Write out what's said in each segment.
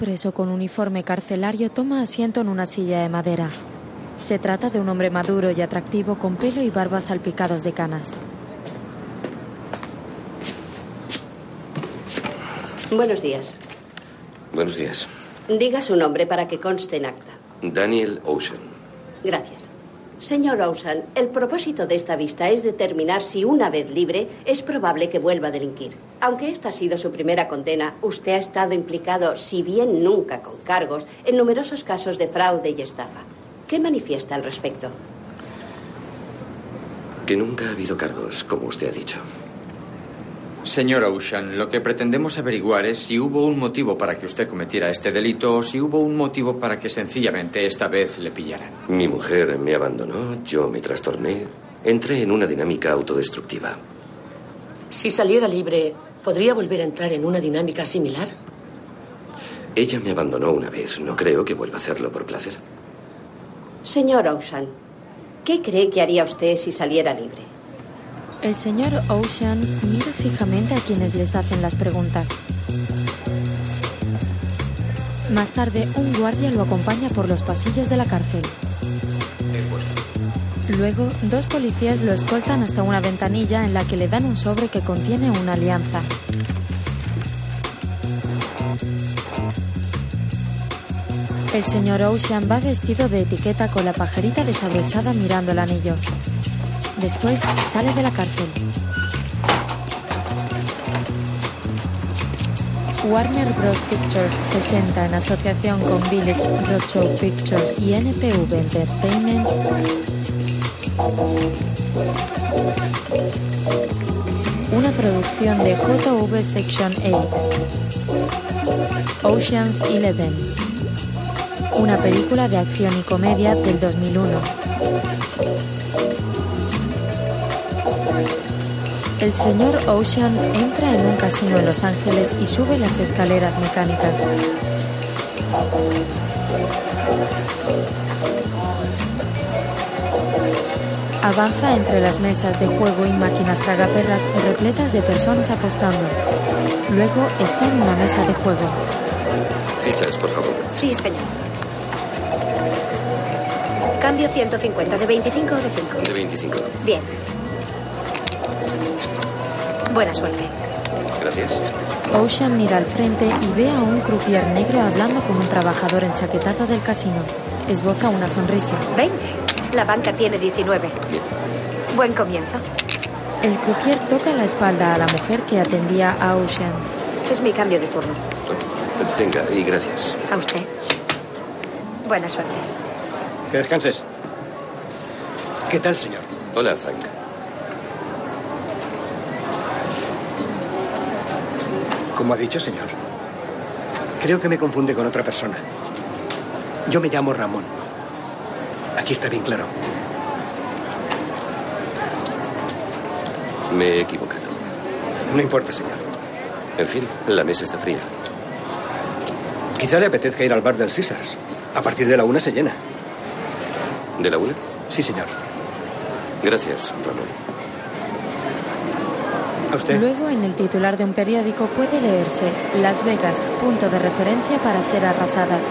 preso con uniforme carcelario toma asiento en una silla de madera. Se trata de un hombre maduro y atractivo con pelo y barba salpicados de canas. Buenos días. Buenos días. Diga su nombre para que conste en acta. Daniel Ocean. Gracias. Señor Ocean, el propósito de esta vista es determinar si una vez libre es probable que vuelva a delinquir. Aunque esta ha sido su primera condena, usted ha estado implicado, si bien nunca con cargos, en numerosos casos de fraude y estafa. ¿Qué manifiesta al respecto? Que nunca ha habido cargos, como usted ha dicho. Señor Ocean, lo que pretendemos averiguar es si hubo un motivo para que usted cometiera este delito o si hubo un motivo para que sencillamente esta vez le pillaran. Mi mujer me abandonó, yo me trastorné, entré en una dinámica autodestructiva. Si saliera libre, ¿podría volver a entrar en una dinámica similar? Ella me abandonó una vez, no creo que vuelva a hacerlo por placer. Señor Ocean, ¿qué cree que haría usted si saliera libre? El señor Ocean mira fijamente a quienes les hacen las preguntas. Más tarde, un guardia lo acompaña por los pasillos de la cárcel. Luego, dos policías lo escoltan hasta una ventanilla en la que le dan un sobre que contiene una alianza. El señor Ocean va vestido de etiqueta con la pajarita desabrochada mirando el anillo. Después sale de la cárcel. Warner Bros. Pictures presenta en asociación con Village Roadshow Pictures y NPV Entertainment una producción de JV Section 8 Oceans 11 una película de acción y comedia del 2001 El señor Ocean entra en un casino en Los Ángeles y sube las escaleras mecánicas. Avanza entre las mesas de juego y máquinas tragaperras repletas de personas apostando. Luego está en una mesa de juego. Fichas, por favor. Sí, señor. Cambio 150, ¿de 25 o de 5? De 25. Bien. Buena suerte. Gracias. Ocean mira al frente y ve a un croupier negro hablando con un trabajador enchaquetado del casino. Esboza una sonrisa. 20. La banca tiene 19. Buen comienzo. El croupier toca la espalda a la mujer que atendía a Ocean. Es mi cambio de turno. Tenga, y gracias. A usted. Buena suerte. Que descanses. ¿Qué tal, señor? Hola, Frank. Como ha dicho, señor. Creo que me confunde con otra persona. Yo me llamo Ramón. Aquí está bien claro. Me he equivocado. No importa, señor. En fin, la mesa está fría. Quizá le apetezca ir al bar del Caesars. A partir de la una se llena. ¿De la una? Sí, señor. Gracias, Ramón. ¿A usted? Luego, en el titular de un periódico puede leerse Las Vegas, punto de referencia para ser arrasadas.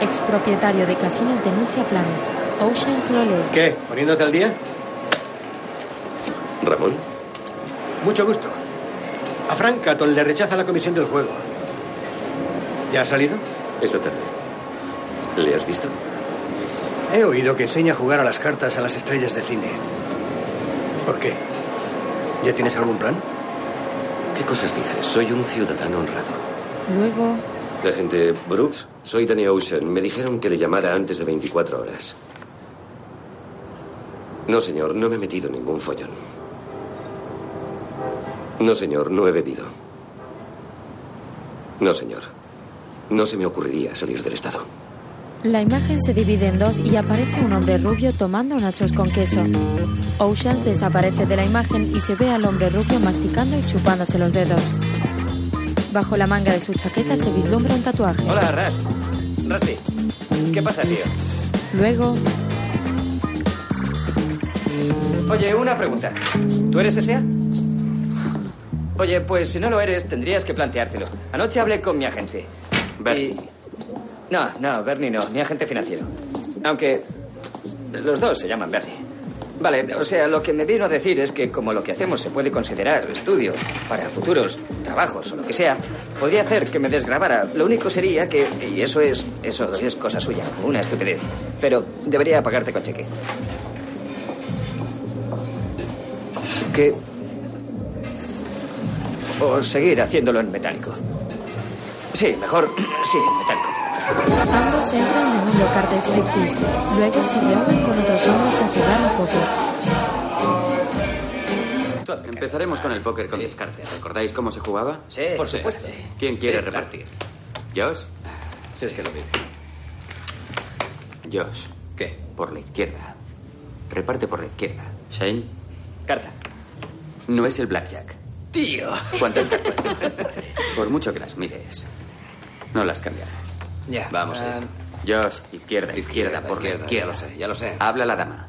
Expropietario de casino denuncia planes. Oceans lo lee. ¿Qué? ¿Poniéndote al día? ¿Ramón? Mucho gusto. A Frank Catton le rechaza la comisión del juego. ¿Ya ha salido? Esta tarde. ¿Le has visto? He oído que enseña a jugar a las cartas a las estrellas de cine. ¿Por qué? ¿Ya tienes algún plan? ¿Qué cosas dices? Soy un ciudadano honrado. Luego, Agente Brooks, soy Danny Ocean. Me dijeron que le llamara antes de 24 horas. No, señor, no me he metido en ningún follón. No, señor, no he bebido. No, señor. No se me ocurriría salir del estado. la imagen se divide en dos y aparece un hombre rubio tomando nachos con queso. Oceans desaparece de la imagen y se ve al hombre rubio masticando y chupándose los dedos. Bajo la manga de su chaqueta se vislumbra un tatuaje. Hola, Ras. Rusty. ¿Qué pasa, tío? Luego, Oye, una pregunta. ¿Tú eres S.A.? Oye, pues si no lo eres, tendrías que planteártelo. Anoche hablé con mi agente. Bernie. Y- No, no, Bernie no, mi agente financiero. Aunque los dos se llaman Bernie. Vale, o sea, lo que me vino a decir es que como lo que hacemos se puede considerar estudios para futuros trabajos o lo que sea, podría hacer que me desgrabara. Lo único sería que, y eso es, eso es cosa suya, una estupidez, pero debería pagarte con cheque. Que... O seguir haciéndolo en metálico. Sí, mejor, sí, en metálico. Ambos entran en un local de striptease. Luego se reúnen con otros hombres a jugar al póker. Empezaremos con el póker con descarte. ¿Recordáis cómo se jugaba? Sí, por supuesto. ¿Quién quiere Sí, repartir? ¿Josh? Si es que lo vive. Josh. ¿Qué? Por la izquierda. Reparte por la izquierda. Shane. Carta. No es el blackjack. Tío. ¿Cuántas cartas? por mucho que las mires, no las cambiarás. Ya. Vamos allá. Josh, izquierda, izquierda, por la izquierda, ya lo sé, ya lo sé. Habla la dama.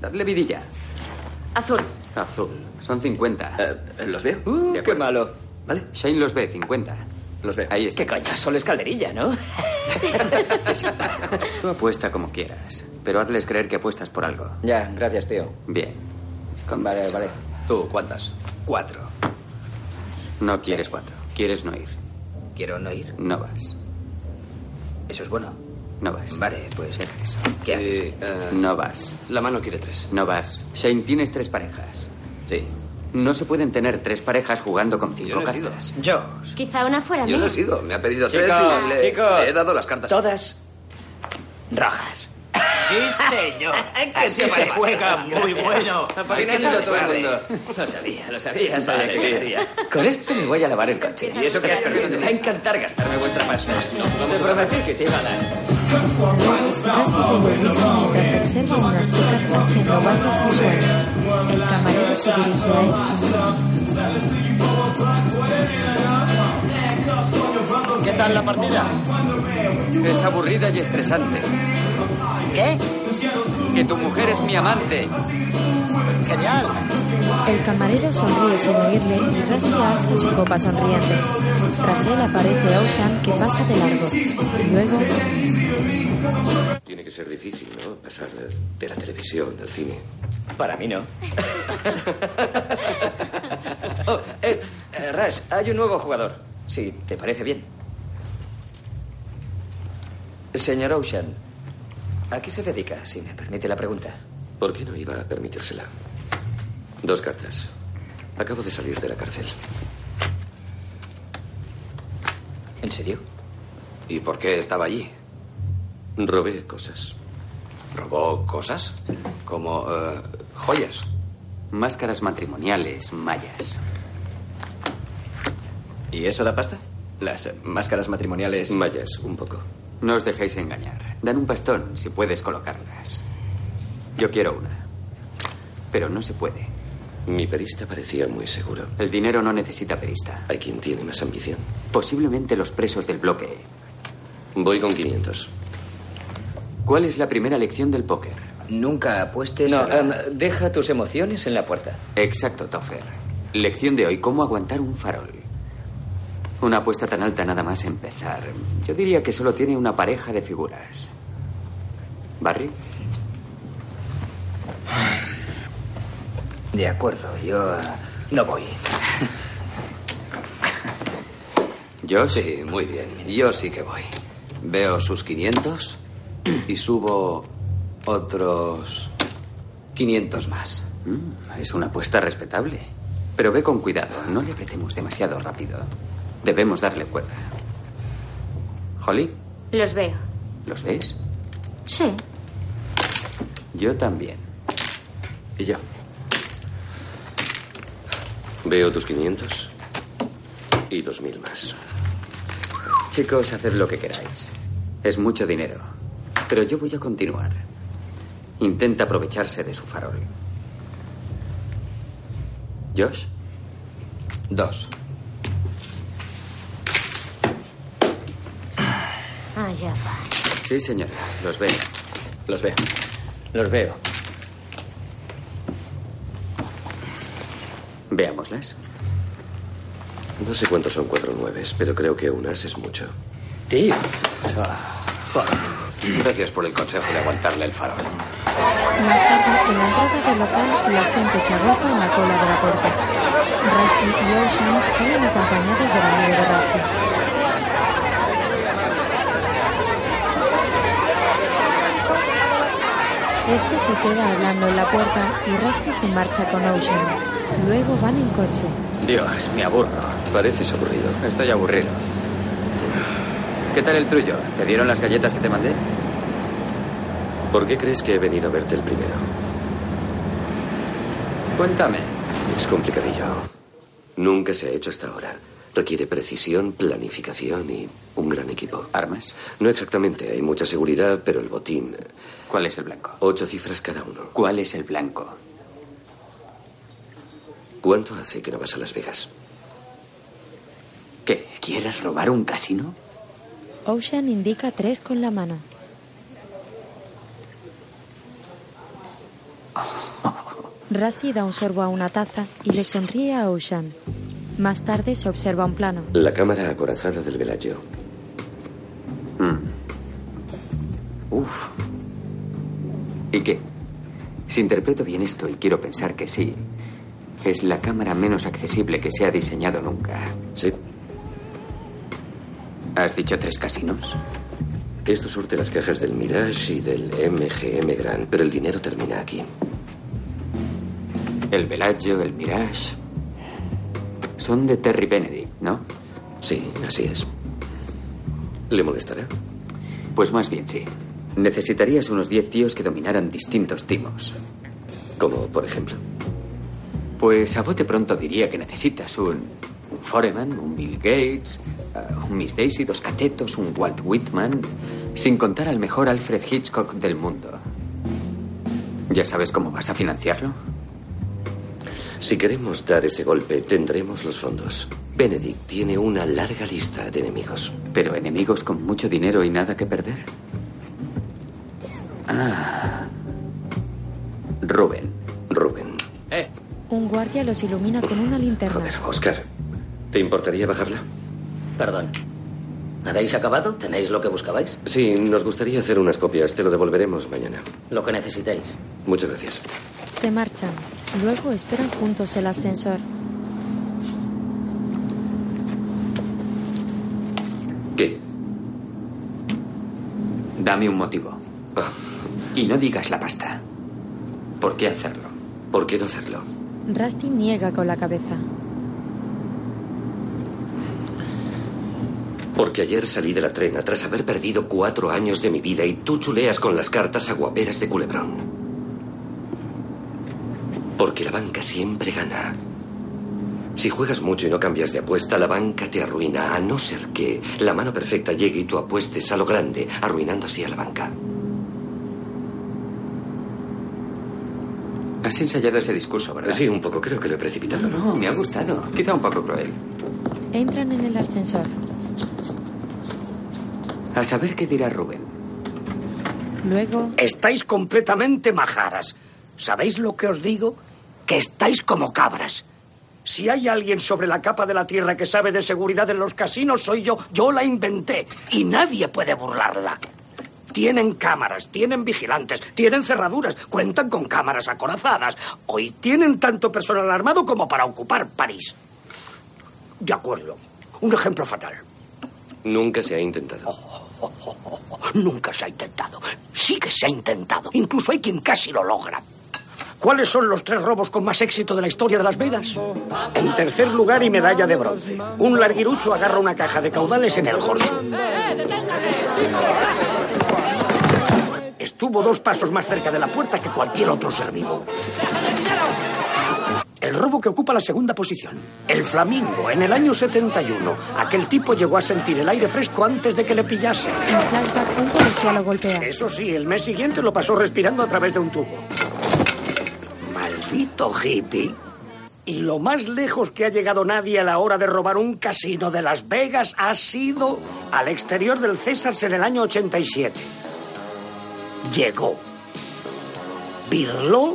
Dadle vidilla. Azul. Azul. Son 50. ¿Los veo? Uh, qué malo. ¿Vale? Shane los ve, 50. Los veo. Ahí está. ¿Qué coño? Solo es calderilla, ¿no? Tú apuesta como quieras, pero hazles creer que apuestas por algo. ya, gracias, tío. Bien. Vale, vale. ¿Tú cuántas? Cuatro. No quieres cuatro. Quieres no ir. Quiero no ir. No vas. Eso es bueno. No vas. Vale, pues. Deja eso. ¿Qué hace? No vas. la mano quiere tres. No vas. Shane, tienes tres parejas. Sí. No se pueden tener tres parejas jugando con Yo cinco no he sido. cartas. Yo. Quizá una fuera Yo no mía. he sido. Me ha pedido Chicos, tres y le, chicos. le he dado las cartas. Todas rojas. Sí, señor. Así te se juega muy bueno. Apadrinándolo todo el mundo. Lo sabía, lo sabía, sabía Vale, que quería. Con esto me voy a lavar el coche. Y eso que has perdido. Me va a encantar gastarme vuestra pasta. Te prometí que te iba a dar. Luego, Rusty bebe whisky mientras observa a unas chicas haciendo bailes sensuales. El camarero se dirige a él. ¿Qué tal la partida? Es aburrida y estresante. ¿Qué? Que tu mujer es mi amante. Genial. El camarero sonríe sin oírle y Rusty alza su copa sonriente. Tras él aparece Ocean que pasa de largo. Y luego, Tiene que ser difícil, ¿no? Pasar de, de la televisión al cine. Para mí no. oh, eh, eh, Rush, hay un nuevo jugador. Si te parece bien. Señor Ocean, ¿a qué se dedica, si me permite la pregunta? ¿Por qué no iba a permitírsela? Dos cartas. Acabo de salir de la cárcel. ¿En serio? ¿Y por qué estaba allí? Robé cosas. ¿Robó cosas? Como eh, joyas. Máscaras matrimoniales mayas. ¿Y eso da pasta? Las máscaras matrimoniales. Mayas, un poco. No os dejéis engañar. Dan un bastón si puedes colocarlas. Yo quiero una. Pero no se puede. Mi perista parecía muy seguro. El dinero no necesita perista. Hay quien tiene más ambición. Posiblemente los presos del bloque. Voy con 500. ¿Cuál es la primera lección del póker? Nunca apuestes. No, em, deja tus emociones en la puerta. Exacto, Toffer. Lección de hoy, cómo aguantar un farol. Una apuesta tan alta nada más empezar. Yo diría que solo tiene una pareja de figuras. ¿Barry? De acuerdo, yo eh, no voy. ¿Yo? Sí, muy bien. Yo sí que voy. Veo sus 500 y subo otros 500 más. Mm, es una apuesta respetable. Pero ve con cuidado, no le apretemos demasiado rápido. Debemos darle cuerda. ¿Holly? Los veo. ¿Los ves? Sí. Yo también. ¿Y yo? Veo tus 500 y 2.000 más. Chicos, haced lo que queráis. Es mucho dinero. Pero yo voy a continuar. Intenta aprovecharse de su farol. ¿Josh? Dos. Allá. Sí, señora. Los veo. Los veo. Los veo. Veámoslas. No sé cuántos son cuatro nueves, pero creo que un as es mucho. Tío. Gracias por el consejo de aguantarle el farol. Más tarde, en la entrada del local, la gente se agrupa en la cola de la puerta. Rusty y Ocean salen acompañados del amigo de Rusty. Este se queda hablando en la puerta y Rusty se marcha con Ocean. Luego van en coche. Dios, me aburro. Pareces aburrido. Estoy aburrido. ¿Qué tal el tuyo? ¿Te dieron las galletas que te mandé? ¿Por qué crees que he venido a verte el primero? Cuéntame. Es complicadillo. Nunca se ha hecho hasta ahora. Requiere precisión, planificación y un gran equipo. ¿Armas? No exactamente. Hay mucha seguridad, pero el botín. ¿Cuál es el blanco? Ocho cifras cada uno. ¿Cuál es el blanco? ¿Cuánto hace que no vas a Las Vegas? ¿Qué? ¿Quieres robar un casino? Ocean indica tres con la mano. Rusty da un sorbo a una taza y le sonríe a Ocean. Más tarde se observa un plano. La cámara acorazada del Velayo. Uf. ¿Y qué? Si interpreto bien esto, y quiero pensar que sí, es la cámara menos accesible que se ha diseñado nunca. Sí. ¿Has dicho tres casinos? Esto surte las cajas del Mirage y del MGM Grand, pero el dinero termina aquí. El Bellagio, el Mirage. Son de Terry Benedict, ¿no? Sí, así es. ¿Le molestará? Pues más bien sí. Necesitarías unos 10 tíos que dominaran distintos timos. Como, por ejemplo. Pues a bote pronto diría que necesitas un, un Foreman, un Bill Gates, uh, un Miss Daisy, dos catetos, un Walt Whitman, sin contar al mejor Alfred Hitchcock del mundo. ¿Ya sabes cómo vas a financiarlo? Si queremos dar ese golpe, tendremos los fondos. Benedict tiene una larga lista de enemigos. ¿Pero enemigos con mucho dinero y nada que perder? Ah. Rubén. Rubén. Eh. Un guardia los ilumina con una linterna. Joder, Oscar. ¿Te importaría bajarla? Perdón. ¿Habéis acabado? ¿Tenéis lo que buscabais? Sí, nos gustaría hacer unas copias. Te lo devolveremos mañana. Lo que necesitéis. Muchas gracias. Se marchan. Luego esperan juntos el ascensor. ¿Qué? Dame un motivo. Y no digas la pasta. ¿Por qué hacerlo? ¿Por qué no hacerlo? Rusty niega con la cabeza. Porque ayer salí de la trena tras haber perdido cuatro años de mi vida y tú chuleas con las cartas aguaperas de culebrón. Porque la banca siempre gana. Si juegas mucho y no cambias de apuesta, la banca te arruina, a no ser que la mano perfecta llegue y tú apuestes a lo grande, arruinando así a la banca. Has ensayado ese discurso, ¿verdad? Sí, un poco. Creo que lo he precipitado. No, no, me ha gustado. Quizá un poco cruel. Entran en el ascensor. A saber qué dirá Rubén. Luego, Estáis completamente majaras. ¿Sabéis lo que os digo? Que estáis como cabras. Si hay alguien sobre la capa de la tierra que sabe de seguridad en los casinos, soy yo. Yo la inventé y nadie puede burlarla. Tienen cámaras, tienen vigilantes, tienen cerraduras, cuentan con cámaras acorazadas. Hoy tienen tanto personal armado como para ocupar París. De acuerdo. Un ejemplo fatal. Nunca se ha intentado. Nunca se ha intentado. Sí que se ha intentado. Incluso hay quien casi lo logra. ¿Cuáles son los tres robos con más éxito de la historia de Las Vegas? En tercer lugar y medalla de bronce. Un larguirucho agarra una caja de caudales en el Horseshoe. Estuvo dos pasos más cerca de la puerta que cualquier otro ser vivo. El robo que ocupa la segunda posición. El flamingo, en el año 71. Aquel tipo llegó a sentir el aire fresco antes de que le pillase. en flashback, un policía lo golpea. Eso sí, el mes siguiente lo pasó respirando a través de un tubo. Maldito hippie. Y lo más lejos que ha llegado nadie a la hora de robar un casino de Las Vegas ha sido al exterior del César en el año 87. Llegó. Birló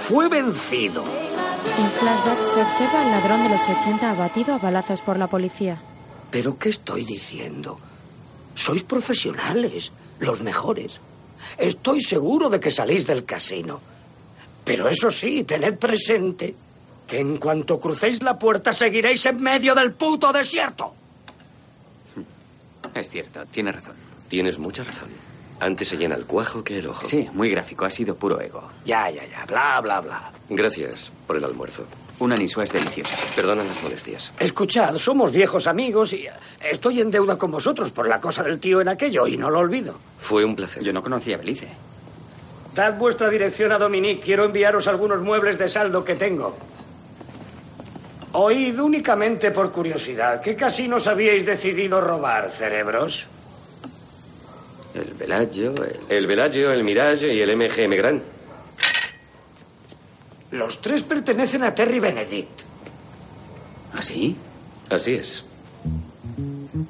fue vencido. En flashback se observa al ladrón de los 80 abatido a balazos por la policía. ¿Pero qué estoy diciendo? Sois profesionales, los mejores. Estoy seguro de que salís del casino. Pero eso sí, tened presente que en cuanto crucéis la puerta seguiréis en medio del puto desierto. Es cierto, tiene razón. Tienes mucha razón. Antes se llena el cuajo que el ojo. Sí, muy gráfico. Ha sido puro ego. Ya, ya, ya. Bla, bla, bla. Gracias por el almuerzo. Una nisua es deliciosa. Perdona las molestias. Escuchad, somos viejos amigos y estoy en deuda con vosotros por la cosa del tío en aquello y no lo olvido. Fue un placer. Yo no conocía a Belice. Dad vuestra dirección a Dominique. Quiero enviaros algunos muebles de saldo que tengo. Oíd únicamente por curiosidad. ¿Qué casinos habíais decidido robar, cerebros? El Bellagio, el... El Bellagio, el Mirage y el MGM Grand. Los tres pertenecen a Terry Benedict. ¿Así? Así es.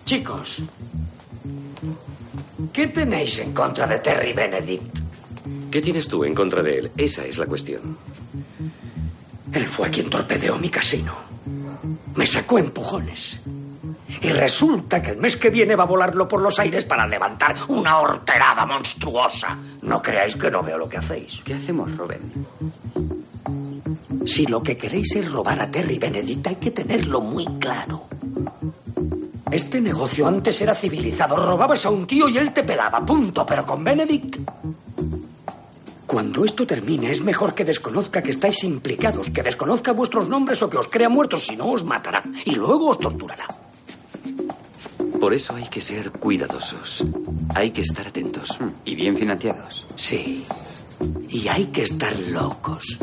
Chicos, ¿qué tenéis en contra de Terry Benedict? ¿Qué tienes tú en contra de él? Esa es la cuestión. Él fue quien torpedeó mi casino. Me sacó empujones. Y resulta que el mes que viene va a volarlo por los aires para levantar una horterada monstruosa. No creáis que no veo lo que hacéis. ¿Qué hacemos, Rubén? Si lo que queréis es robar a Terry Benedict, hay que tenerlo muy claro. Este negocio antes era civilizado. Robabas a un tío y él te pelaba. Punto. Pero con Benedict. Cuando esto termine, es mejor que desconozca que estáis implicados, que desconozca vuestros nombres o que os crea muertos, si no os matará. Y luego os torturará. Por eso hay que ser cuidadosos. Hay que estar atentos. Y bien financiados. Sí. Y hay que estar locos.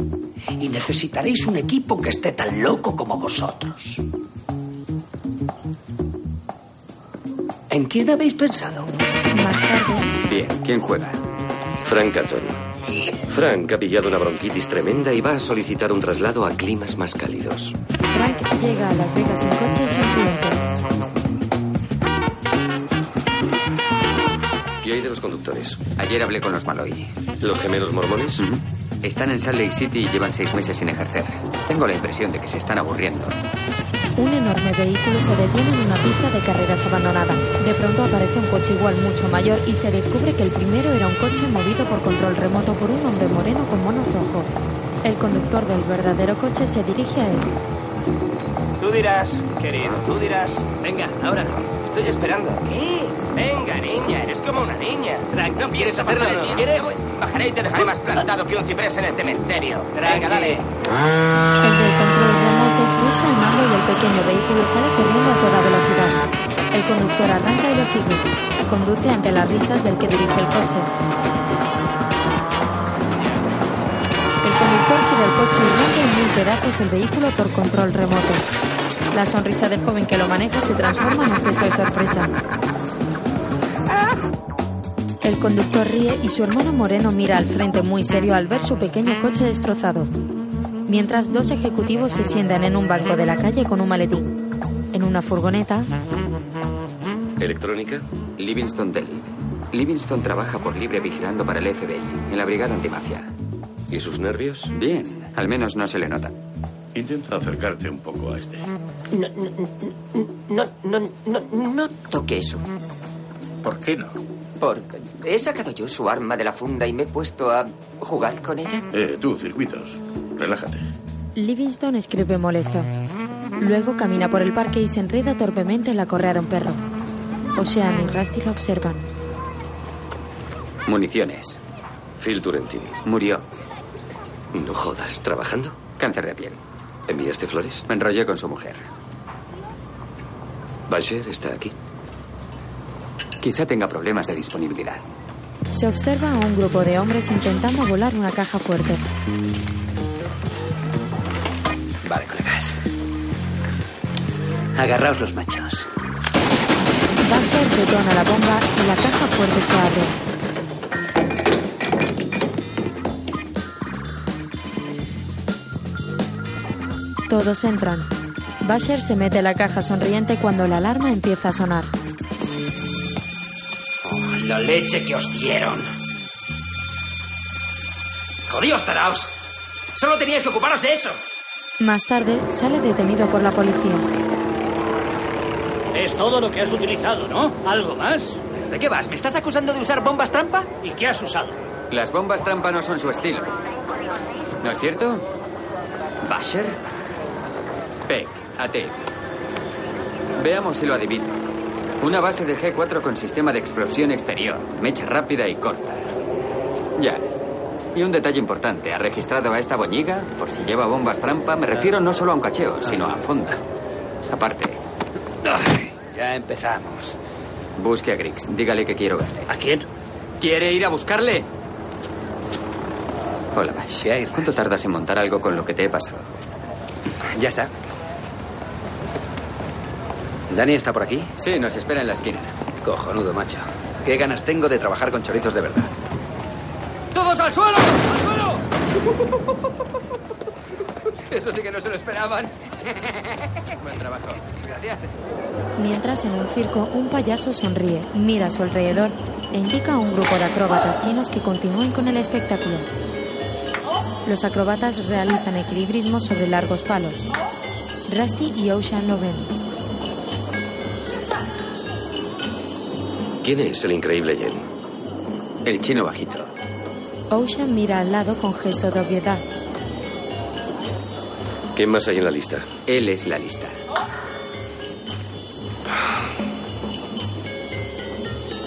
Y necesitaréis un equipo que esté tan loco como vosotros. ¿En quién habéis pensado? Más tarde, Bien, ¿quién juega? Frank Catton. Frank ha pillado una bronquitis tremenda y va a solicitar un traslado a climas más cálidos. Frank llega a Las Vegas en coche y sonriente. ¿Qué hay de los conductores? Ayer hablé con los Malloy. ¿Los gemelos mormones? Están en Salt Lake City y llevan seis meses sin ejercer. Tengo la impresión de que se están aburriendo. Un enorme vehículo se detiene en una pista de carreras abandonada. De pronto aparece un coche igual mucho mayor y se descubre que el primero era un coche movido por control remoto por un hombre moreno con mono rojo. El conductor del verdadero coche se dirige a él. Tú dirás, querido, tú dirás. Venga, ahora. Estoy esperando. ¿Qué? Venga, niña, eres como una niña. Frank, ¿no quieres hacerlo de ti? ¿Quieres? Bajaré y te dejaré más plantado que un ciprés en el cementerio. Venga, dale. El del control cruza el mando y el pequeño vehículo sale corriendo a toda velocidad. El conductor arranca y lo sigue. Conduce ante las risas del que dirige el coche. El conductor gira el coche y rompe en mil pedazos el vehículo por control remoto. La sonrisa del joven que lo maneja se transforma en un gesto de sorpresa. El conductor ríe y su hermano Moreno mira al frente muy serio al ver su pequeño coche destrozado. Mientras dos ejecutivos se sientan en un banco de la calle con un maletín. En una furgoneta, ¿Electrónica? Livingston Dell. Livingston trabaja por libre vigilando para el FBI, en la brigada antimafia. ¿Y sus nervios? Bien, al menos no se le nota. Intenta acercarte un poco a este. No, no, no, no, no, no toque eso. ¿Por qué no? Porque he sacado yo su arma de la funda y me he puesto a jugar con ella. Eh, tú, circuitos. Relájate. Livingston escribe molesto. Luego camina por el parque y se enreda torpemente en la correa de un perro. Ocean y Rusty lo observan. Municiones. Phil Turentini. Murió. No jodas. ¿Trabajando? Cáncer de piel. ¿Enviaste flores? Me enrollé con su mujer. Basher está aquí. Quizá tenga problemas de disponibilidad. Se observa a un grupo de hombres intentando volar una caja fuerte. Vale, colegas. Agarraos los machos. Basher detona la bomba y la caja fuerte se abre. Todos entran. Basher se mete la caja sonriente cuando la alarma empieza a sonar. La leche que os dieron. ¡Jodíos, taraos! Solo teníais que ocuparos de eso. Más tarde, sale detenido por la policía. Es todo lo que has utilizado, ¿no? ¿Algo más? ¿De qué vas? ¿Me estás acusando de usar bombas trampa? ¿Y qué has usado? Las bombas trampa no son su estilo. ¿No es cierto? ¿Basher? Peck, a ti. Veamos si lo adivino. Una base de G4 con sistema de explosión exterior, mecha rápida y corta. Ya. Y un detalle importante, ha registrado a esta boñiga, por si lleva bombas trampa, me refiero no solo a un cacheo, sino a fonda. Aparte. Ay, ya empezamos. Busque a Griggs, dígale que quiero verle. ¿A quién? ¿Quiere ir a buscarle? Hola, Bash. ¿Cuánto tardas en montar algo con lo que te he pasado? Ya está. ¿Dani está por aquí? Sí, nos espera en la esquina. Cojonudo, macho. Qué ganas tengo de trabajar con chorizos de verdad. ¡Todos al suelo! ¡Al suelo! Eso sí que no se lo esperaban. Buen trabajo. Gracias. Mientras en un circo un payaso sonríe, mira a su alrededor e indica a un grupo de acróbatas chinos que continúen con el espectáculo. Los acróbatas realizan equilibrismos sobre largos palos. Rusty y Ocean lo ven. ¿Quién es el increíble Yen? El chino bajito. Ocean mira al lado con gesto de obviedad. ¿Quién más hay en la lista? Él es la lista.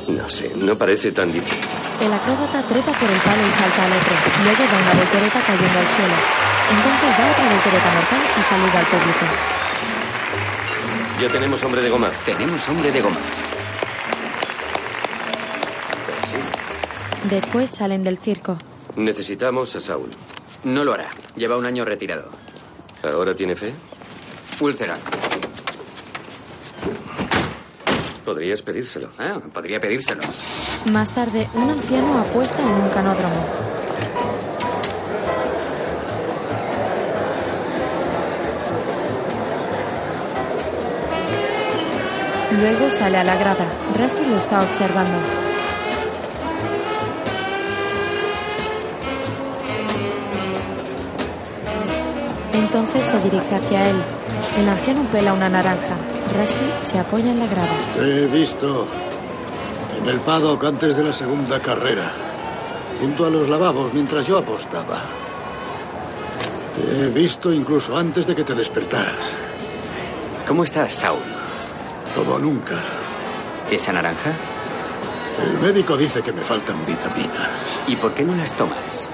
No sé, no parece tan difícil. El acróbata trepa por el palo y salta al otro. Luego da una voltereta cayendo al suelo. Entonces da otra voltereta mortal y saluda al público. Ya tenemos hombre de goma. Tenemos hombre de goma. Después salen del circo. Necesitamos a Saul. No lo hará. Lleva un año retirado. ¿Ahora tiene fe? Úlcera. Podrías pedírselo. Ah, podría pedírselo. Más tarde, un anciano apuesta en un canódromo. Luego sale a la grada. Rusty lo está observando. Entonces se dirige hacia él. El anciano pela una naranja. Rusty se apoya en la grada. Te he visto en el paddock antes de la segunda carrera, junto a los lavabos mientras yo apostaba. Te he visto incluso antes de que te despertaras. ¿Cómo estás, Saul? Como nunca. ¿Esa naranja? El médico dice que me faltan vitaminas. ¿Y por qué no las tomas?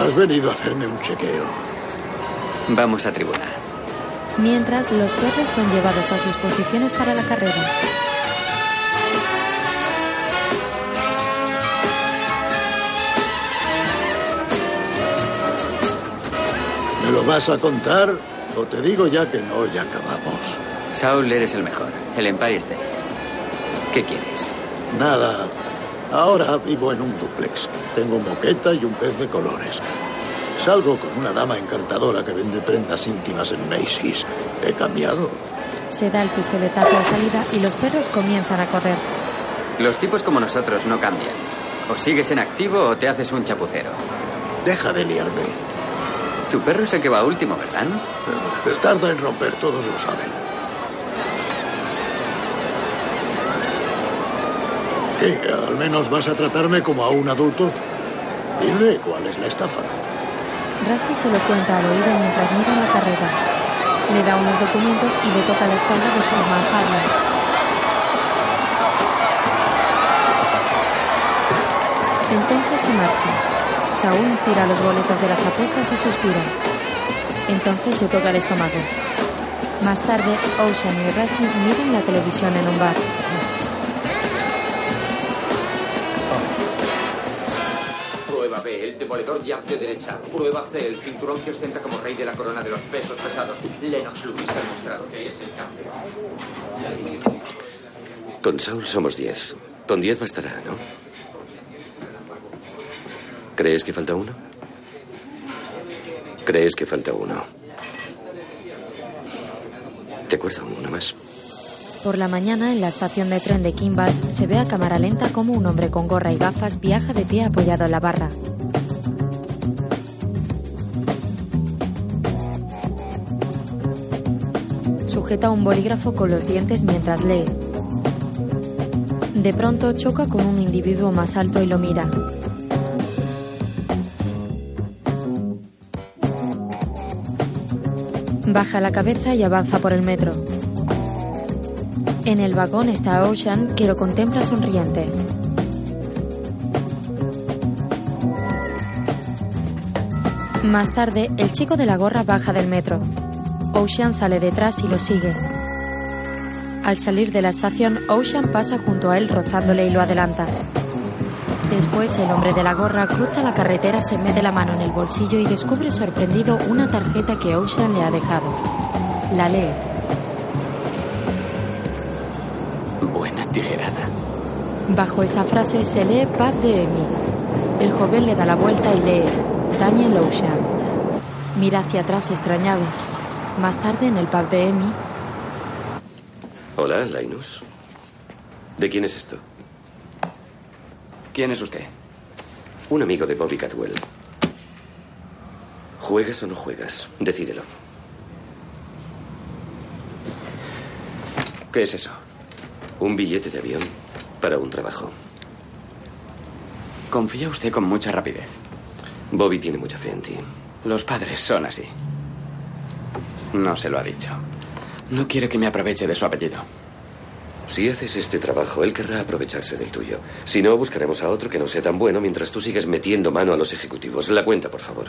Has venido a hacerme un chequeo. Vamos a tribuna. Mientras, los perros son llevados a sus posiciones para la carrera. ¿Me lo vas a contar o te digo ya que no, ya acabamos? Saul, eres el mejor. El Empire State. ¿Qué quieres? Nada. Ahora vivo en un duplex. Tengo moqueta y un pez de colores. Salgo con una dama encantadora que vende prendas íntimas en Macy's. He cambiado. Se da el pistoletazo de salida y los perros comienzan a correr. Los tipos como nosotros no cambian. O sigues en activo o te haces un chapucero. Deja de liarme. Tu perro es el que va último, ¿verdad? Tarda en romper, todos lo saben. ¿Qué? ¿Al menos vas a tratarme como a un adulto? Dime cuál es la estafa. Rusty se lo cuenta al oído mientras miran la carrera. Le da unos documentos y le toca la espalda de forma amable. Entonces se marcha. Saúl tira los boletos de las apuestas y suspira. Entonces se toca el estómago. Más tarde, Ocean y Rusty miran la televisión en un bar. Demoledor jab de derecha. Prueba C, el cinturón que ostenta como rey de la corona de los pesos pesados. Lennox Lewis ha demostrado que es el campeón. Con Saul somos 10. Con 10 bastará, ¿no? ¿Crees que falta uno? ¿Crees que falta uno? Te acuerdo uno más. Por la mañana, en la estación de tren de Kimball, se ve a cámara lenta como un hombre con gorra y gafas viaja de pie apoyado en la barra. Sujeta un bolígrafo con los dientes mientras lee. De pronto choca con un individuo más alto y lo mira. Baja la cabeza y avanza por el metro. En el vagón está Ocean, que lo contempla sonriente. Más tarde, el chico de la gorra baja del metro. Ocean sale detrás y lo sigue. Al salir de la estación, Ocean pasa junto a él rozándole y lo adelanta. Después, el hombre de la gorra cruza la carretera, se mete la mano en el bolsillo y descubre sorprendido una tarjeta que Ocean le ha dejado. La lee. Buena tijerada. Bajo esa frase se lee Paz de Emi. El joven le da la vuelta y lee Daniel Ocean. Mira hacia atrás extrañado. Más tarde, en el pub de Emi, Hola, Linus. ¿De quién es esto? ¿Quién es usted? Un amigo de Bobby Catwell. ¿Juegas o no juegas? Decídelo. ¿Qué es eso? Un billete de avión para un trabajo. Confía usted con mucha rapidez. Bobby tiene mucha fe en ti. Los padres son así. No se lo ha dicho. No quiere que me aproveche de su apellido. Si haces este trabajo, él querrá aprovecharse del tuyo. Si no, buscaremos a otro que no sea tan bueno mientras tú sigues metiendo mano a los ejecutivos. La cuenta, por favor.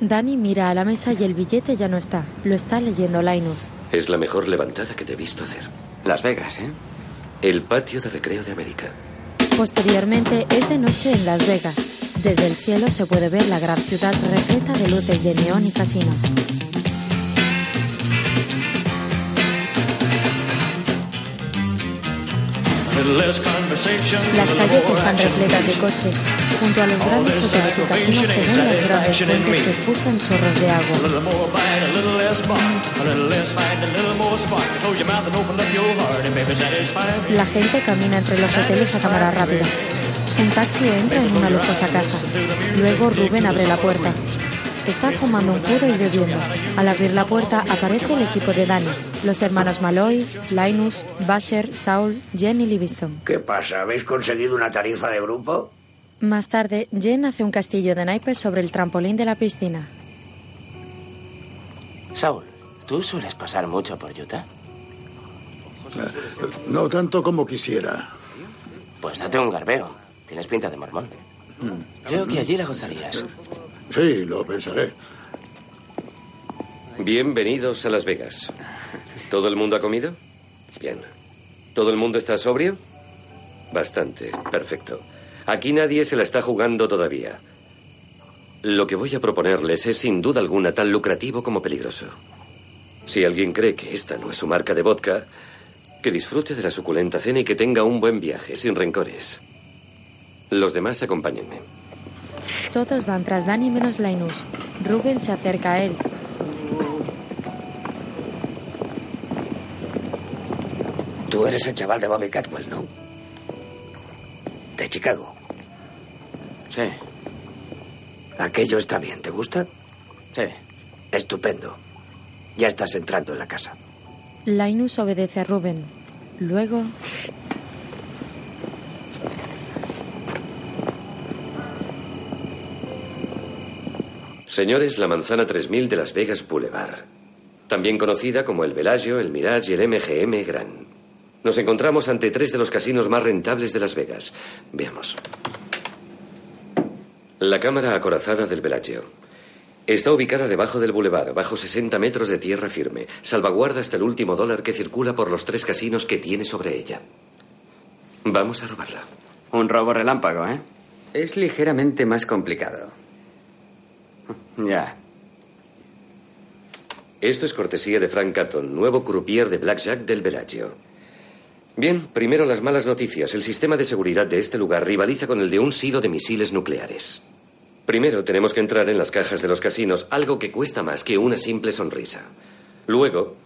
Danny mira a la mesa y el billete ya no está. Lo está leyendo Linus. Es la mejor levantada que te he visto hacer. Las Vegas, ¿eh? El patio de recreo de América. Posteriormente es de noche en Las Vegas. Desde el cielo se puede ver la gran ciudad repleta de luces de neón y casinos. Las calles están repletas de coches. Junto a los grandes hoteles y casinos se ven las grandes fuentes que expulsan chorros de agua. La gente camina entre los hoteles a cámara rápida. Un taxi entra en una lujosa casa. Luego Rubén abre la puerta. Está fumando un puro y bebiendo. Al abrir la puerta aparece el equipo de Danny. Los hermanos Malloy, Linus, Basher, Saul, Jen y Livingston. ¿Qué pasa? ¿Habéis conseguido una tarifa de grupo? Más tarde, Jen hace un castillo de naipes sobre el trampolín de la piscina. Saul, ¿tú sueles pasar mucho por Utah? No tanto como quisiera. Pues date un garbeo. Tienes pinta de mormón. Creo que allí la gozarías. Sí, lo pensaré. Bienvenidos a Las Vegas. ¿Todo el mundo ha comido? Bien. ¿Todo el mundo está sobrio? Bastante. Perfecto. Aquí nadie se la está jugando todavía. Lo que voy a proponerles es sin duda alguna tan lucrativo como peligroso. Si alguien cree que esta no es su marca de vodka, que disfrute de la suculenta cena y que tenga un buen viaje, sin rencores. Los demás acompáñenme. Todos van tras Danny menos Linus. Rubén se acerca a él. Tú eres el chaval de Bobby Catwell, ¿no? De Chicago. Sí. Aquello está bien, ¿te gusta? Sí. Estupendo. Ya estás entrando en la casa. Linus obedece a Rubén. Luego, Señores, la manzana 3000 de Las Vegas Boulevard. También conocida como el Bellagio, el Mirage y el MGM Grand. Nos encontramos ante tres de los casinos más rentables de Las Vegas. Veamos. La cámara acorazada del Bellagio. Está ubicada debajo del boulevard, bajo 60 metros de tierra firme. Salvaguarda hasta el último dólar que circula por los tres casinos que tiene sobre ella. Vamos a robarla. Un robo relámpago, ¿eh? Es ligeramente más complicado. Ya. Esto es cortesía de Frank Catton, nuevo croupier de Blackjack del Bellagio. Bien, primero las malas noticias. El sistema de seguridad de este lugar rivaliza con el de un silo de misiles nucleares. Primero tenemos que entrar en las cajas de los casinos, algo que cuesta más que una simple sonrisa. Luego,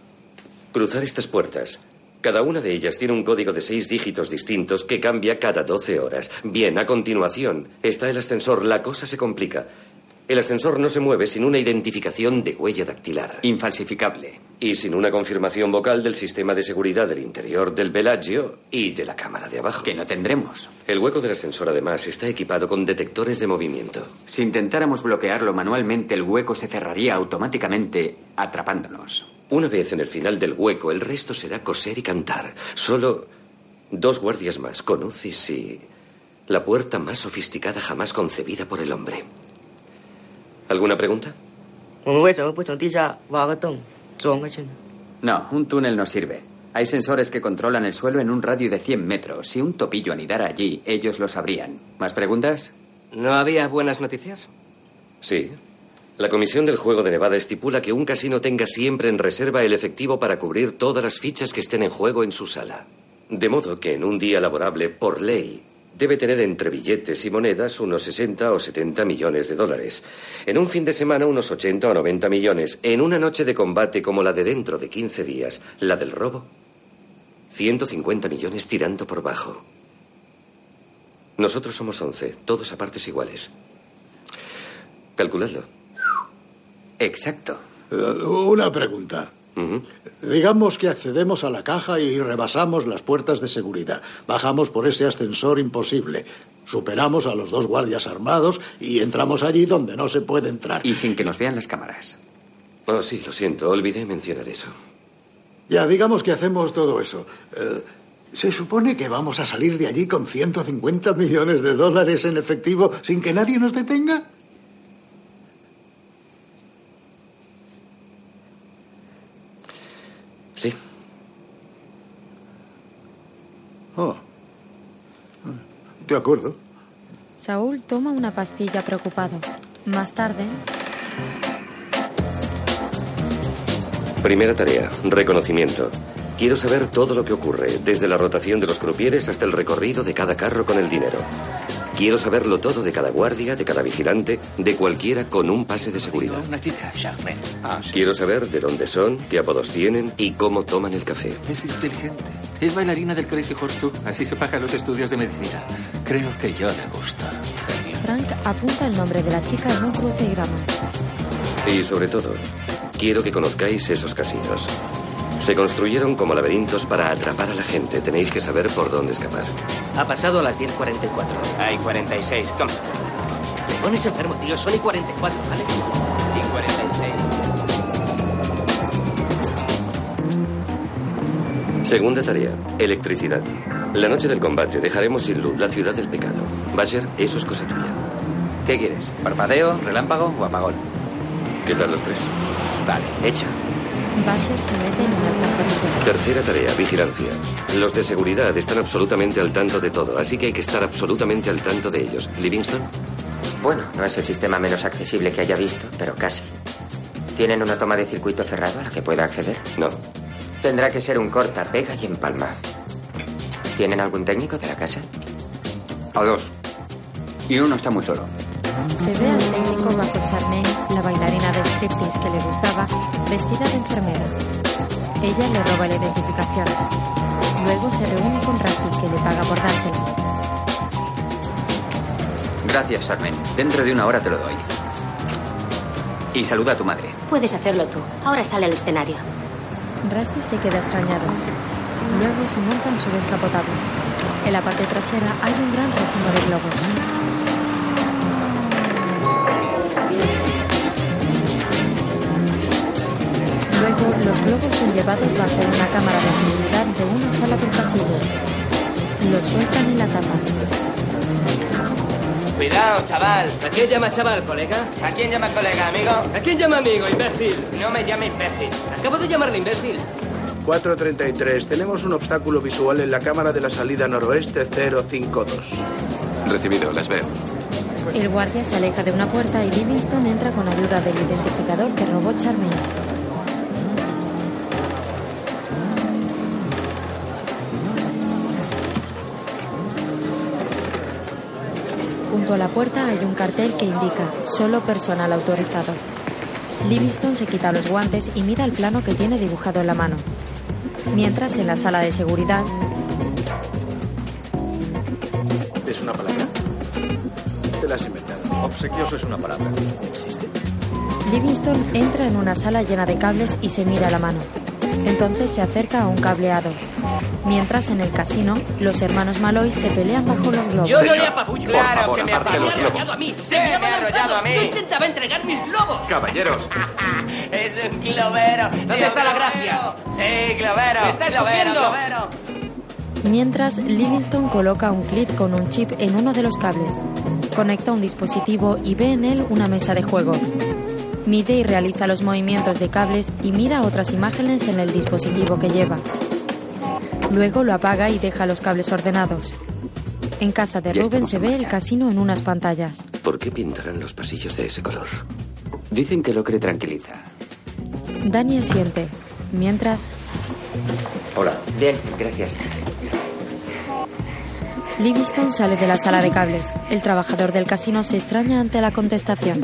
cruzar estas puertas. Cada una de ellas tiene un código de seis dígitos distintos que cambia cada 12 horas. Bien, a continuación está el ascensor. La cosa se complica. El ascensor no se mueve sin una identificación de huella dactilar. Infalsificable. Y sin una confirmación vocal del sistema de seguridad del interior del Bellagio y de la cámara de abajo. Que no tendremos. El hueco del ascensor, además, está equipado con detectores de movimiento. Si intentáramos bloquearlo manualmente, el hueco se cerraría automáticamente, atrapándonos. Una vez en el final del hueco, el resto será coser y cantar. Solo dos guardias más, con UCIs y la puerta más sofisticada jamás concebida por el hombre. ¿Alguna pregunta? No, un túnel no sirve. Hay sensores que controlan el suelo en un radio de 100 metros. Si un topillo anidara allí, ellos lo sabrían. ¿Más preguntas? ¿No había buenas noticias? Sí. La Comisión del Juego de Nevada estipula que un casino tenga siempre en reserva el efectivo para cubrir todas las fichas que estén en juego en su sala. De modo que en un día laborable, por ley, debe tener entre billetes y monedas unos 60 o 70 millones de dólares. En un fin de semana unos 80 o 90 millones. En una noche de combate como la de dentro de 15 días, la del robo, 150 millones tirando por bajo. Nosotros somos 11, todos a partes iguales. Calculadlo. Exacto. Eh, Una pregunta. Digamos que accedemos a la caja y rebasamos las puertas de seguridad. Bajamos por ese ascensor imposible. Superamos a los dos guardias armados y entramos allí donde no se puede entrar. Y sin que nos vean las cámaras. Oh, sí, lo siento, olvidé mencionar eso. Ya, digamos que hacemos todo eso. Eh, ¿Se supone que vamos a salir de allí con 150 millones de dólares en efectivo sin que nadie nos detenga? Sí. Oh. De acuerdo. Saúl toma una pastilla preocupado. Más tarde, Primera tarea, reconocimiento. Quiero saber todo lo que ocurre, desde la rotación de los crupieres hasta el recorrido de cada carro con el dinero. Quiero saberlo todo de cada guardia, de cada vigilante, de cualquiera con un pase de seguridad. Una chica, Charmaine. Ah. Quiero saber de dónde son, qué apodos tienen y cómo toman el café. Es inteligente. Es bailarina del Crazy Horse Tour. Así se pagan los estudios de medicina. Creo que yo le gusto. Frank apunta el nombre de la chica en un crucigrama. Y sobre todo, quiero que conozcáis esos casinos. Se construyeron como laberintos para atrapar a la gente. Tenéis que saber por dónde escapar. Ha pasado a las 10.44. Hay 46. ¿Cómo? Te pones enfermo, tío. Son y 44, ¿vale? Y 46. Segunda tarea, electricidad. La noche del combate dejaremos sin luz la ciudad del pecado. Basher, eso es cosa tuya. ¿Qué quieres? ¿Parpadeo, relámpago o apagón? ¿Qué tal los tres? Vale, hecho. Basher se mete en un apartamento. Tercera tarea, vigilancia. Los de seguridad están absolutamente al tanto de todo, así que hay que estar absolutamente al tanto de ellos. Livingston, Bueno, no es el sistema menos accesible que haya visto, pero casi. ¿Tienen una toma de circuito cerrado a la que pueda acceder? No. Tendrá que ser un corta, pega y empalma. ¿Tienen algún técnico de la casa? A dos. Y uno está muy solo. Se ve al técnico bajo Charmaine, la bailarina de striptease que le gustaba, vestida de enfermera. Ella le roba la identificación. Luego se reúne con Rusty, que le paga por dársela. Gracias, Charmaine. Dentro de una hora te lo doy. Y saluda a tu madre. Puedes hacerlo tú. Ahora sale al escenario. Rusty se queda extrañado. Luego se monta en su descapotable. En la parte trasera hay un gran racimo de globos. Luego, los globos son llevados bajo una cámara de seguridad de una sala del pasillo. Los sueltan en la tapa. Cuidado, chaval. ¿A quién llama chaval, colega? ¿A quién llama colega, amigo? ¿A quién llama amigo, imbécil? No me llame imbécil. Acabo de llamarle imbécil. 433. Tenemos un obstáculo visual en la cámara de la salida noroeste 052. Recibido, las veo. El guardia se aleja de una puerta y Livingston entra con ayuda del identificador que robó Charmaine. Junto a la puerta hay un cartel que indica solo personal autorizado. Livingston se quita los guantes y mira el plano que tiene dibujado en la mano. Mientras, en la sala de seguridad, ¿Es una palabra? Te la has inventado. Obsequioso es una palabra. ¿Existe? Livingston entra en una sala llena de cables y se mira la mano. Entonces se acerca a un cableado. Mientras en el casino, los hermanos Malloy se pelean bajo los globos. Yo no le apabullo. Por Claro favor, que me aparte los globos. a mí. Se me ha arrollado a mí. Yo intentaba entregar mis globos. Caballeros, Es un globero. ¿Dónde está la gracia? Sí, globero. ¡Me está globero, escupiendo! globero. Mientras, Livingston coloca un clip con un chip en uno de los cables. Conecta un dispositivo y ve en él una mesa de juego. Mide y realiza los movimientos de cables y mira otras imágenes en el dispositivo que lleva. Luego lo apaga y deja los cables ordenados. En casa de Ya estamos se ve el casino en unas pantallas. ¿Por qué pintarán los pasillos de ese color? Dicen que lo cree tranquiliza. Danny asiente. Mientras, Hola. Bien, gracias. Livingston sale de la sala de cables. El trabajador del casino se extraña ante la contestación.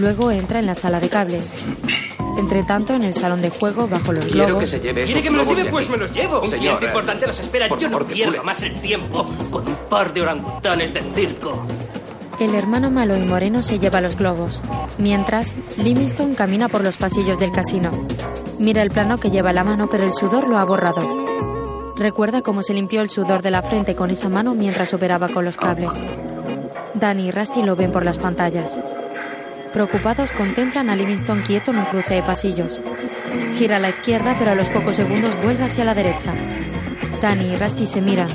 Luego entra en la sala de cables. Entre tanto, en el salón de juego, bajo los quiero globos, que se lleve ¿Quiere que me los lleve? Pues me los llevo. Un Señor, cliente importante los espera. por Yo no favor, pierdo circule. más el tiempo con un par de orangutanes de circo. el hermano malo y moreno se lleva los globos. Mientras, Livingston camina por los pasillos del casino. Mira el plano que lleva en la mano, pero el sudor lo ha borrado. Recuerda cómo se limpió el sudor de la frente con esa mano mientras operaba con los cables. Danny y Rusty lo ven por las pantallas. Preocupados contemplan a Livingston quieto en un cruce de pasillos. Gira a la izquierda, pero a los pocos segundos vuelve hacia la derecha. Danny y Rusty se miran.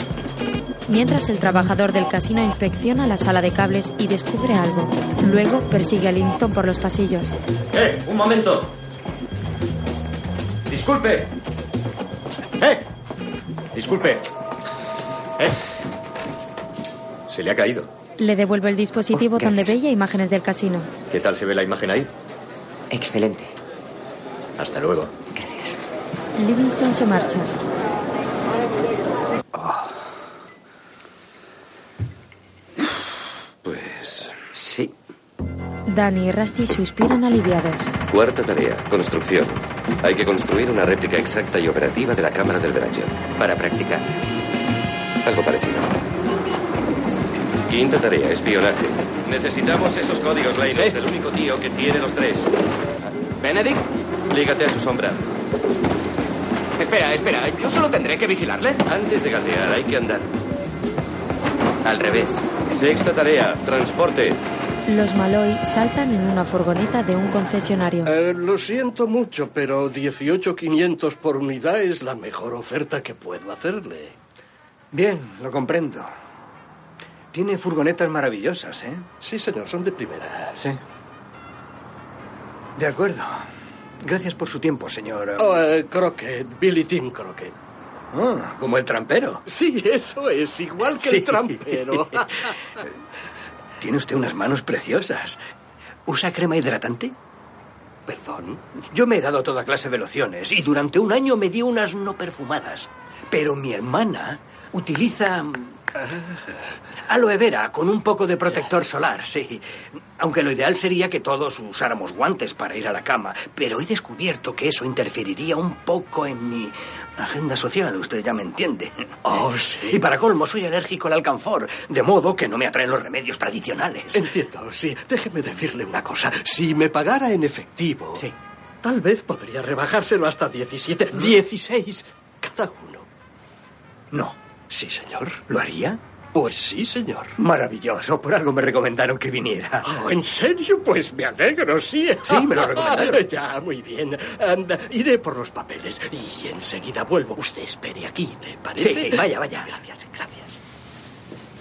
Mientras el trabajador del casino inspecciona la sala de cables y descubre algo. Luego persigue a Livingston por los pasillos. ¡Eh! ¡Un momento! ¡Disculpe! ¡Eh! Disculpe. ¿Eh? Se le ha caído. Le devuelve el dispositivo donde veía imágenes del casino. ¿Qué tal se ve la imagen ahí? Excelente. Hasta luego. Livingston se marcha. Pues. Sí. Danny y Rusty suspiran aliviados. Cuarta tarea, construcción. Hay que construir una réplica exacta y operativa de la cámara del Venager. Para practicar. Algo parecido. Quinta tarea, espionaje. Necesitamos esos códigos Reynolds del único tío que tiene los tres. ¿Benedict? Lígate a su sombra. Espera, espera. ¿Yo solo tendré que vigilarle? Antes de gatear hay que andar. Al revés. Sexta tarea, transporte. Los Malloy saltan en una furgoneta de un concesionario. Eh, lo siento mucho, pero 18.500 por unidad es la mejor oferta que puedo hacerle. Bien, lo comprendo. Tiene furgonetas maravillosas, ¿eh? Sí, señor, son de primera. Sí. De acuerdo. Gracias por su tiempo, señor. Oh, eh, Crockett, Billy Tim Crockett. Ah, como el trampero. Sí, eso es, igual que Sí. el trampero. Tiene usted unas manos preciosas. ¿Usa crema hidratante? Perdón. Yo me he dado toda clase de lociones y durante un año me dio unas no perfumadas. Pero mi hermana utiliza mm, aloe vera con un poco de protector solar, sí. Aunque lo ideal sería que todos usáramos guantes para ir a la cama. Pero he descubierto que eso interferiría un poco en mi agenda social, usted ya me entiende. Oh, sí. Y para colmo, soy alérgico al alcanfor, de modo que no me atraen los remedios tradicionales. Entiendo, sí. Déjeme decirle una cosa. Si me pagara en efectivo, Sí. tal vez podría rebajárselo hasta 17, 16 cada uno. No. Sí, señor. ¿Lo haría? Pues sí, señor. Maravilloso, por algo me recomendaron que viniera. Oh, ¿En serio? Pues me alegro, sí. Sí, me lo recomendaron. ya, muy bien. Anda, iré por los papeles y enseguida vuelvo. Usted espere aquí, ¿le parece? Sí, vaya, vaya. Gracias, gracias.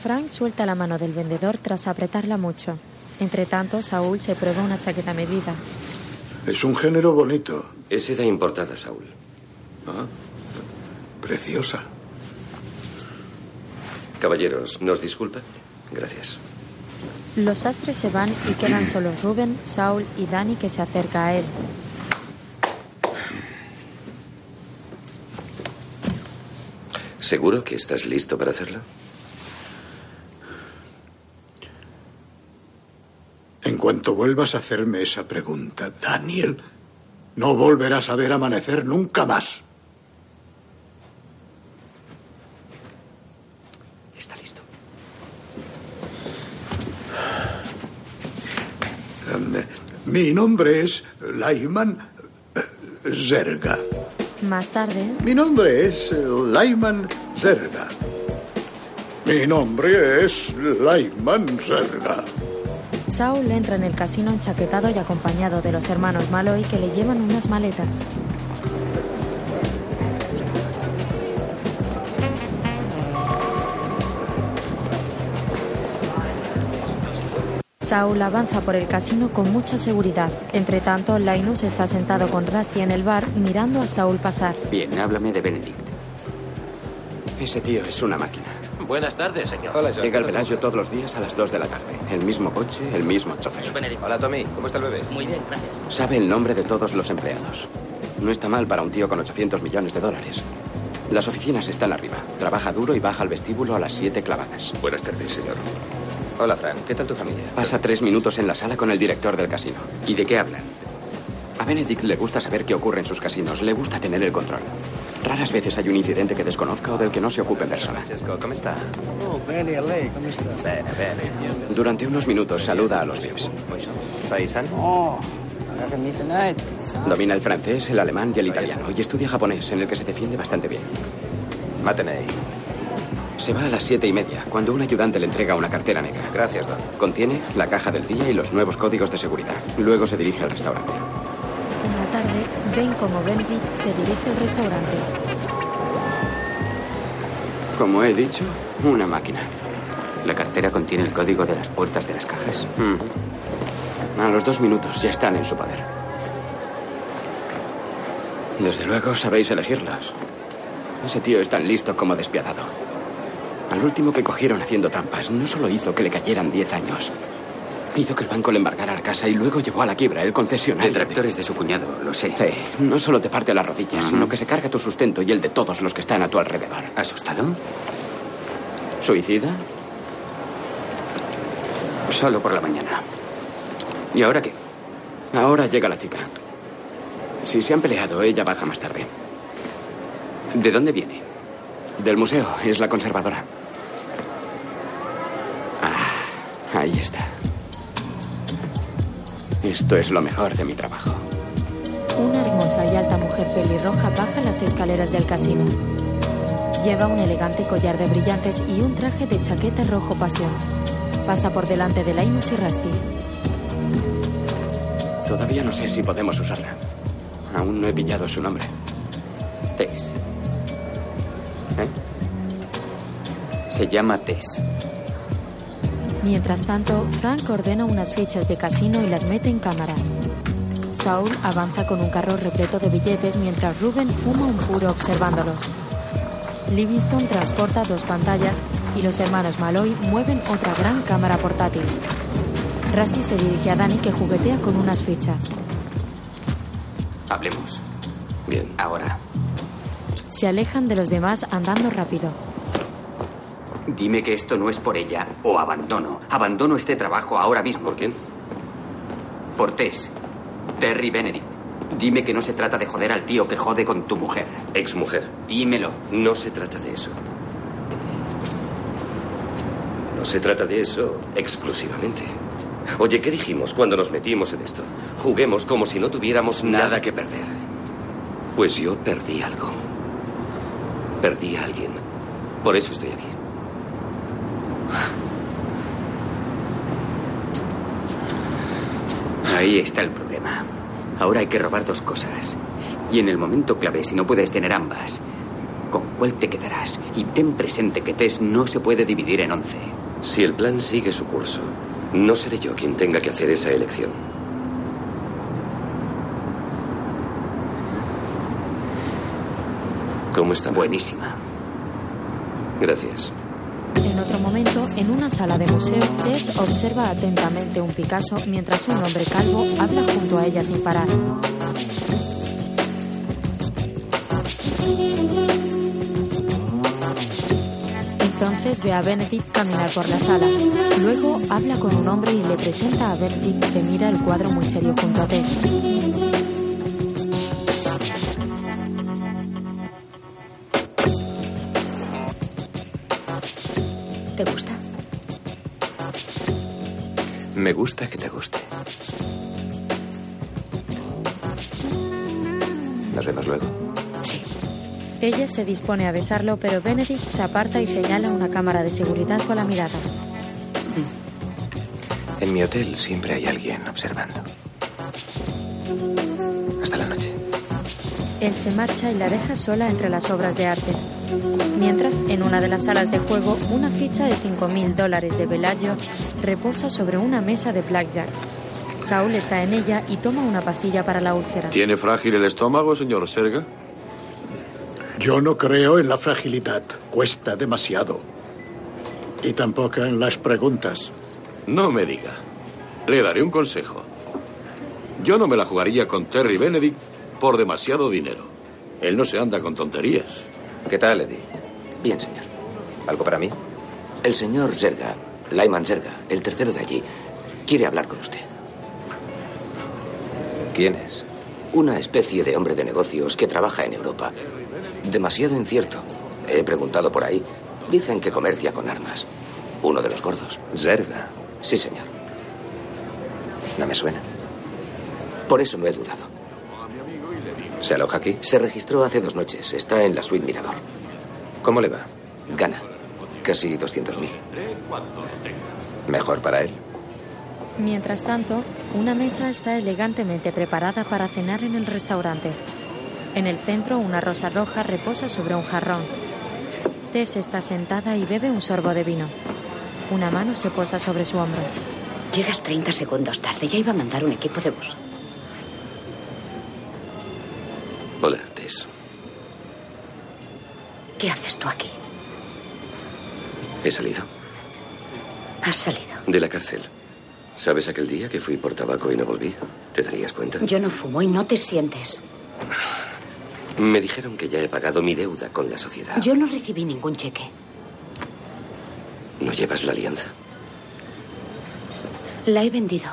Frank suelta la mano del vendedor tras apretarla mucho. Entre tanto, Saúl se prueba una chaqueta medida. Es un género bonito. Es seda importada, Saúl. Ah, preciosa. Caballeros, ¿nos disculpan? Gracias. Los sastres se van y quedan solos Ruben, Saul y Danny que se acerca a él. ¿Seguro que estás listo para hacerlo? En cuanto vuelvas a hacerme esa pregunta, Daniel, no volverás a ver amanecer nunca más. Está listo. Mi nombre es Lyman eh, Zerga. Más tarde, Mi nombre es eh, Lyman Zerga. Mi nombre es Lyman Zerga. Saul entra en el casino enchaquetado y acompañado de los hermanos Malloy que le llevan unas maletas. Saul avanza por el casino con mucha seguridad. Entre tanto, Linus está sentado con Rusty en el bar mirando a Saul pasar. Bien, háblame de Benedict. Ese tío es una máquina. Buenas tardes, señor. Llega al Bellagio todos los días a las 2 de la tarde. El mismo coche, el mismo chofer. Hola, Tommy. ¿Cómo está el bebé? Muy bien, gracias. Sabe el nombre de todos los empleados. No está mal para un tío con 800 millones de dólares. Las oficinas están arriba. Trabaja duro y baja al vestíbulo a las 7 clavadas. Buenas tardes, señor. Hola, Frank. ¿Qué tal tu familia? Pasa tres minutos en la sala con el director del casino. ¿Y de qué hablan? A Benedict le gusta saber qué ocurre en sus casinos. Le gusta tener el control. Raras veces hay un incidente que desconozca o del que no se ocupe en persona. Francesco, ¿cómo está? Oh, bene, lei, come sta? Bene, bene. Durante unos minutos saluda a los VIPs. ¿Sai-san? Oh. Domina el francés, el alemán y el italiano. Y estudia japonés, en el que se defiende bastante bien. Matenei. Se va a las siete y media, cuando un ayudante le entrega una cartera negra. Gracias, Don. Contiene la caja del día y los nuevos códigos de seguridad. Luego se dirige al restaurante. En la tarde, ven como Benedict se dirige al restaurante. Como he dicho, una máquina. ¿La cartera contiene el código de las puertas de las cajas? Mm. A los dos minutos ya están en su poder. Desde luego sabéis elegirlas. Ese tío es tan listo como despiadado. Al último que cogieron haciendo trampas, no solo hizo que le cayeran 10 años, hizo que el banco le embargara la casa y luego llevó a la quiebra el concesionario. El tractor es de su cuñado, lo sé. Sí, no solo te parte las rodillas, sino que se carga tu sustento y el de todos los que están a tu alrededor. ¿Asustado? ¿Suicida? Solo por la mañana. ¿Y ahora qué? Ahora llega la chica. Si se han peleado, ella baja más tarde. ¿De dónde viene? Del museo, es la conservadora. Ah, ahí está. Esto es lo mejor de mi trabajo. Una hermosa y alta mujer pelirroja baja las escaleras del casino. Lleva un elegante collar de brillantes y un traje de chaqueta rojo pasión. Pasa por delante de Linus y Rusty. Todavía no sé si podemos usarla. Aún no he pillado su nombre. Tess. ¿Eh? Se llama Tess. Mientras tanto, Frank ordena unas fichas de casino y las mete en cámaras. Saul avanza con un carro repleto de billetes mientras Ruben fuma un puro observándolos. Livingston transporta dos pantallas y los hermanos Malloy mueven otra gran cámara portátil. Rusty se dirige a Danny que juguetea con unas fichas. Hablemos. Bien. Ahora. Se alejan de los demás andando rápido. Dime que esto no es por ella o abandono. Abandono este trabajo ahora mismo. ¿Por quién? Por Tess. Terry Benedict. Dime que no se trata de joder al tío que jode con tu mujer. Ex mujer. Dímelo. No se trata de eso. No se trata de eso exclusivamente. Oye, ¿qué dijimos cuando nos metimos en esto? Juguemos como si no tuviéramos nada, que perder. Pues yo perdí algo. Perdí a alguien. Por eso estoy aquí. Ahí está el problema. Ahora hay que robar dos cosas. Y en el momento clave, si no puedes tener ambas, ¿con cuál te quedarás? Y ten presente que Tess no se puede dividir en once. Si el plan sigue su curso, no seré yo quien tenga que hacer esa elección. ¿Cómo está? Buenísima. Gracias. En otro momento, en una sala de museo, Tess observa atentamente un Picasso mientras un hombre calvo habla junto a ella sin parar. Entonces ve a Benedict caminar por la sala. Luego habla con un hombre y le presenta a Benedict que mira el cuadro muy serio junto a Tess. Me gusta que te guste. ¿Nos vemos luego? Sí. Ella se dispone a besarlo, pero Benedict se aparta y señala una cámara de seguridad con la mirada. Mm. En mi hotel siempre hay alguien observando. Hasta la noche. Él se marcha y la deja sola entre las obras de arte. Mientras, en una de las salas de juego, una ficha de 5.000 dólares de Velayo reposa sobre una mesa de blackjack. Saul está en ella y toma una pastilla para la úlcera. ¿Tiene frágil el estómago, señor Serga? Yo no creo en la fragilidad. Cuesta demasiado. Y tampoco en las preguntas. No me diga. Le daré un consejo. Yo no me la jugaría con Terry Benedict por demasiado dinero. Él no se anda con tonterías. ¿Qué tal, Eddie? Bien, señor. ¿Algo para mí? El señor Zerga, Lyman Zerga, el tercero de allí, quiere hablar con usted. ¿Quién es? Una especie de hombre de negocios que trabaja en Europa. Demasiado incierto. He preguntado por ahí. Dicen que comercia con armas. Uno de los gordos. Zerga. Sí, señor. No me suena. Por eso no he dudado. ¿Se aloja aquí? Se registró hace dos noches. Está en la suite Mirador. ¿Cómo le va? Gana. Casi 200.000. Mejor para él. Mientras tanto, una mesa está elegantemente preparada para cenar en el restaurante. En el centro, una rosa roja reposa sobre un jarrón. Tess está sentada y bebe un sorbo de vino. Una mano se posa sobre su hombro. Llegas 30 segundos tarde. Ya iba a mandar un equipo de bus. Hola, Tess. ¿Qué haces tú aquí? He salido Has salido. de la cárcel. ¿Sabes aquel día que fui por tabaco y no volví? ¿Te darías cuenta? Yo no fumo y no te sientes. Me dijeron que ya he pagado mi deuda con la sociedad. Yo no recibí ningún cheque. ¿No llevas la alianza? La he vendido.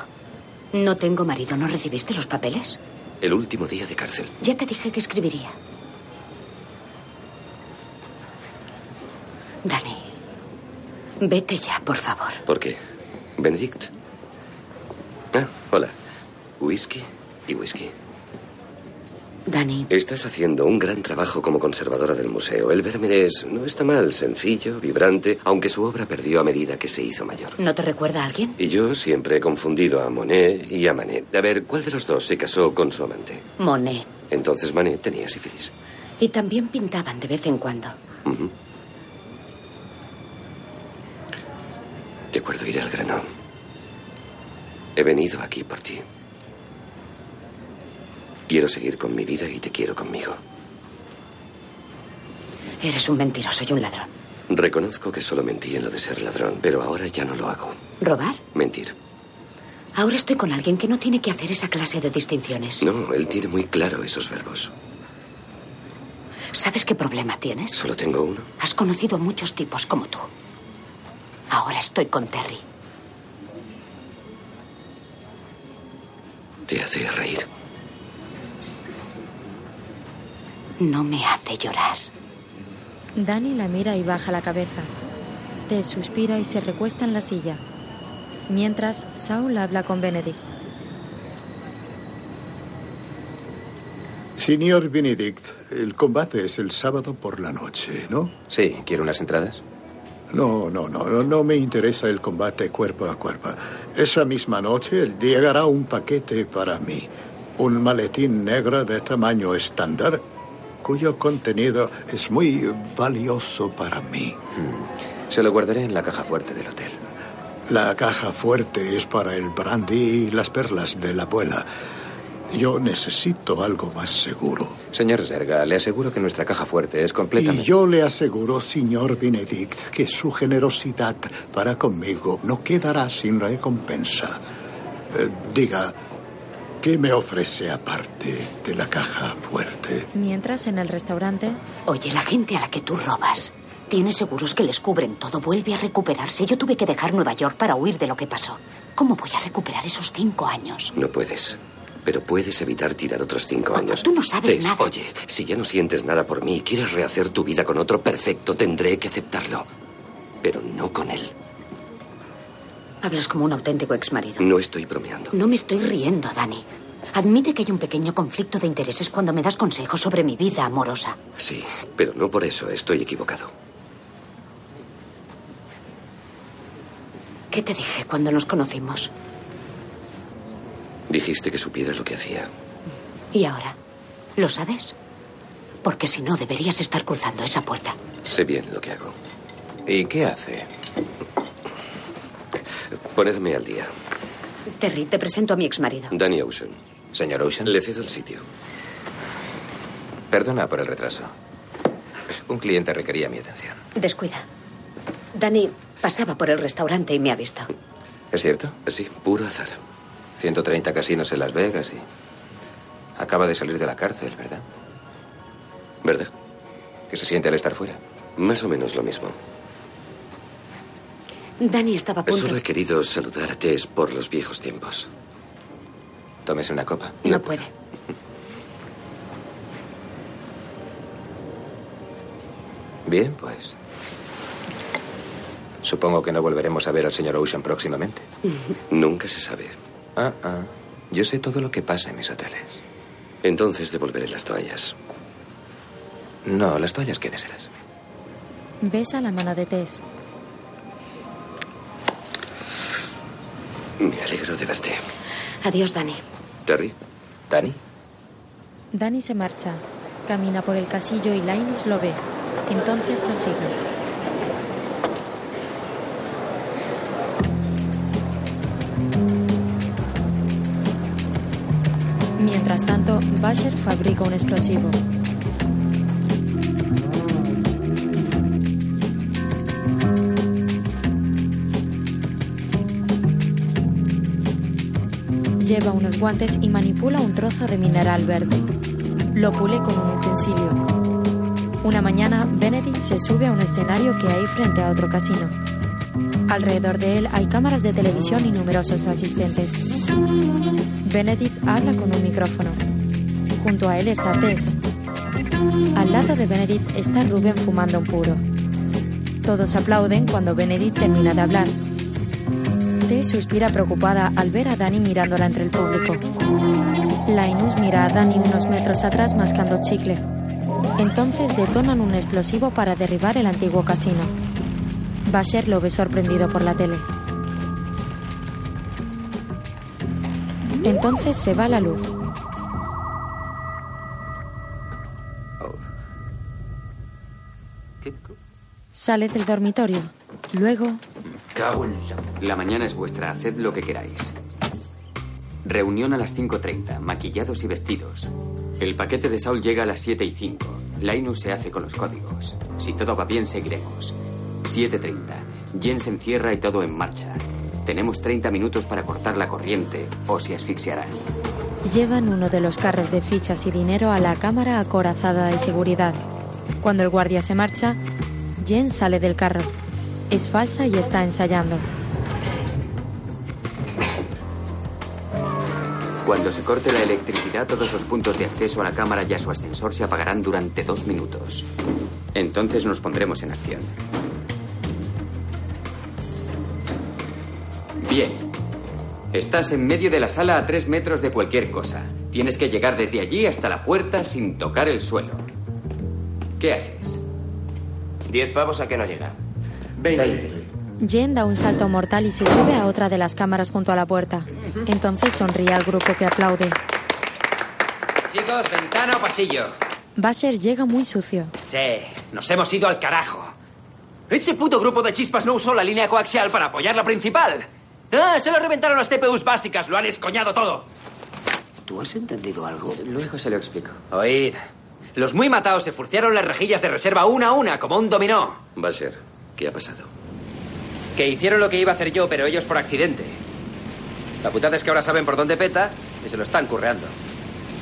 No tengo marido. ¿No recibiste los papeles? El último día de cárcel. Ya te dije que escribiría. Vete ya, por favor. ¿Por qué? Benedict. Ah, hola. Whisky y whisky. Dani, Estás haciendo un gran trabajo como conservadora del museo. El Vermeres no está mal, sencillo, vibrante, aunque su obra perdió a medida que se hizo mayor. ¿no te recuerda a alguien? Y yo siempre he confundido a Monet y a Manet. A ver, ¿cuál de los dos se casó con su amante? Monet. Entonces Manet tenía sífilis. Y también pintaban de vez en cuando. De acuerdo, iré al grano. He venido aquí por ti. Quiero seguir con mi vida y te quiero conmigo. Eres un mentiroso y un ladrón. Reconozco que solo mentí en lo de ser ladrón, pero ahora ya no lo hago. ¿Robar? Mentir. Ahora estoy con alguien que no tiene que hacer esa clase de distinciones. No, él tiene muy claro esos verbos. ¿Sabes qué problema tienes? Solo tengo uno. Has conocido a muchos tipos como tú. Ahora estoy con Terry. Te hace reír. No me hace llorar. Dani la mira y baja la cabeza. Tess suspira y se recuesta en la silla. Mientras, Saul habla con Benedict. Señor Benedict, el combate es el sábado por la noche, ¿no? Sí, ¿quiere unas entradas? No, no, no, no, no me interesa el combate cuerpo a cuerpo. Esa misma noche llegará un paquete para mí. Un maletín negro de tamaño estándar cuyo contenido es muy valioso para mí. Se lo guardaré en la caja fuerte del hotel. La caja fuerte es para el brandy y las perlas de la abuela. Yo necesito algo más seguro. Señor Zerga, le aseguro que nuestra caja fuerte es Y completamente... yo le aseguro, señor Benedict, que su generosidad para conmigo no quedará sin recompensa. Eh, diga, ¿qué me ofrece aparte de la caja fuerte? Mientras, en el restaurante, Oye, la gente a la que tú robas tiene seguros que les cubren todo. Vuelve a recuperarse. Yo tuve que dejar Nueva York para huir de lo que pasó. ¿Cómo voy a recuperar esos cinco años? No puedes. Pero puedes evitar tirar otros cinco años. tú no sabes Tess, nada. Oye, si ya no sientes nada por mí y quieres rehacer tu vida con otro, perfecto, tendré que aceptarlo. Pero no con él. Hablas como un auténtico exmarido. No estoy bromeando. No me estoy riendo, Dani. Admite que hay un pequeño conflicto de intereses cuando me das consejos sobre mi vida amorosa. Sí, pero no por eso estoy equivocado. ¿Qué te dije cuando nos conocimos? Dijiste que supiera lo que hacía. ¿Y ahora? ¿Lo sabes? Porque si no, deberías estar cruzando esa puerta. Sé bien lo que hago. ¿Y qué hace? Ponedme al día. Terry, te presento a mi exmarido. Danny Ocean. Señor Ocean. Le cedo el sitio. Perdona por el retraso. Un cliente requería mi atención. Descuida. Danny pasaba por el restaurante y me ha visto. ¿Es cierto? Sí, puro azar. 130 casinos en Las Vegas y... Acaba de salir de la cárcel, ¿verdad? ¿Verdad? ¿Qué se siente al estar fuera? Más o menos lo mismo. Danny estaba a punto. Solo he querido saludar a Tess por los viejos tiempos. Tómese una copa. No puede. Bien, pues. Supongo que no volveremos a ver al señor Ocean próximamente. Nunca se sabe. Ah, ah. Yo sé todo lo que pasa en mis hoteles. Entonces devolveré las toallas. No, las toallas quédeselas. Besa la mano de Tess. Me alegro de verte. Adiós, Danny. Terry. ¿Danny? Danny se marcha. Camina por el casillo y Linus lo ve. Entonces lo sigue. Basher fabrica un explosivo. Lleva unos guantes y manipula un trozo de mineral verde. Lo pule con un utensilio. Una mañana, Benedict se sube a un escenario que hay frente a otro casino. Alrededor de él hay cámaras de televisión y numerosos asistentes. Benedict habla con un micrófono. Junto a él está Tess. Al lado de Benedict está Ruben fumando un puro. Todos aplauden cuando Benedict termina de hablar. Tess suspira preocupada al ver a Danny mirándola entre el público. Linus mira a Danny unos metros atrás mascando chicle. Entonces detonan un explosivo para derribar el antiguo casino. Basher lo ve sorprendido por la tele. Entonces se va la luz. Sale del dormitorio. Luego, Cago en la... La mañana es vuestra, haced lo que queráis. Reunión a las 5.30, maquillados y vestidos. El paquete de Saul llega a las 7 y 5. Linus se hace con los códigos. Si todo va bien, seguiremos. 7.30. Jen se encierra y todo en marcha. Tenemos 30 minutos para cortar la corriente o se asfixiarán. llevan uno de los carros de fichas y dinero a la cámara acorazada de seguridad. Cuando el guardia se marcha, Jen sale del carro. Es falsa y está ensayando. Cuando se corte la electricidad, todos los puntos de acceso a la cámara y a su ascensor se apagarán durante dos minutos. Entonces nos pondremos en acción. Bien. Estás en medio de la sala a tres metros de cualquier cosa. Tienes que llegar desde allí hasta la puerta sin tocar el suelo. ¿Qué haces? Diez pavos a que no llega. Jen da un salto mortal y se sube a otra de las cámaras junto a la puerta. Entonces sonríe al grupo que aplaude. Chicos, ventana o pasillo. Basher llega muy sucio. Sí, nos hemos ido al carajo. Ese puto grupo de chispas no usó la línea coaxial para apoyar la principal. Ah, se lo reventaron las TPUs básicas, lo han escoñado todo. ¿Tú has entendido algo? Luego se lo explico. Oíd, los muy matados se furciaron las rejillas de reserva una a una, como un dominó. Basher, ¿qué ha pasado? Que hicieron lo que iba a hacer yo, pero ellos por accidente. La putada es que ahora saben por dónde peta y se lo están curreando.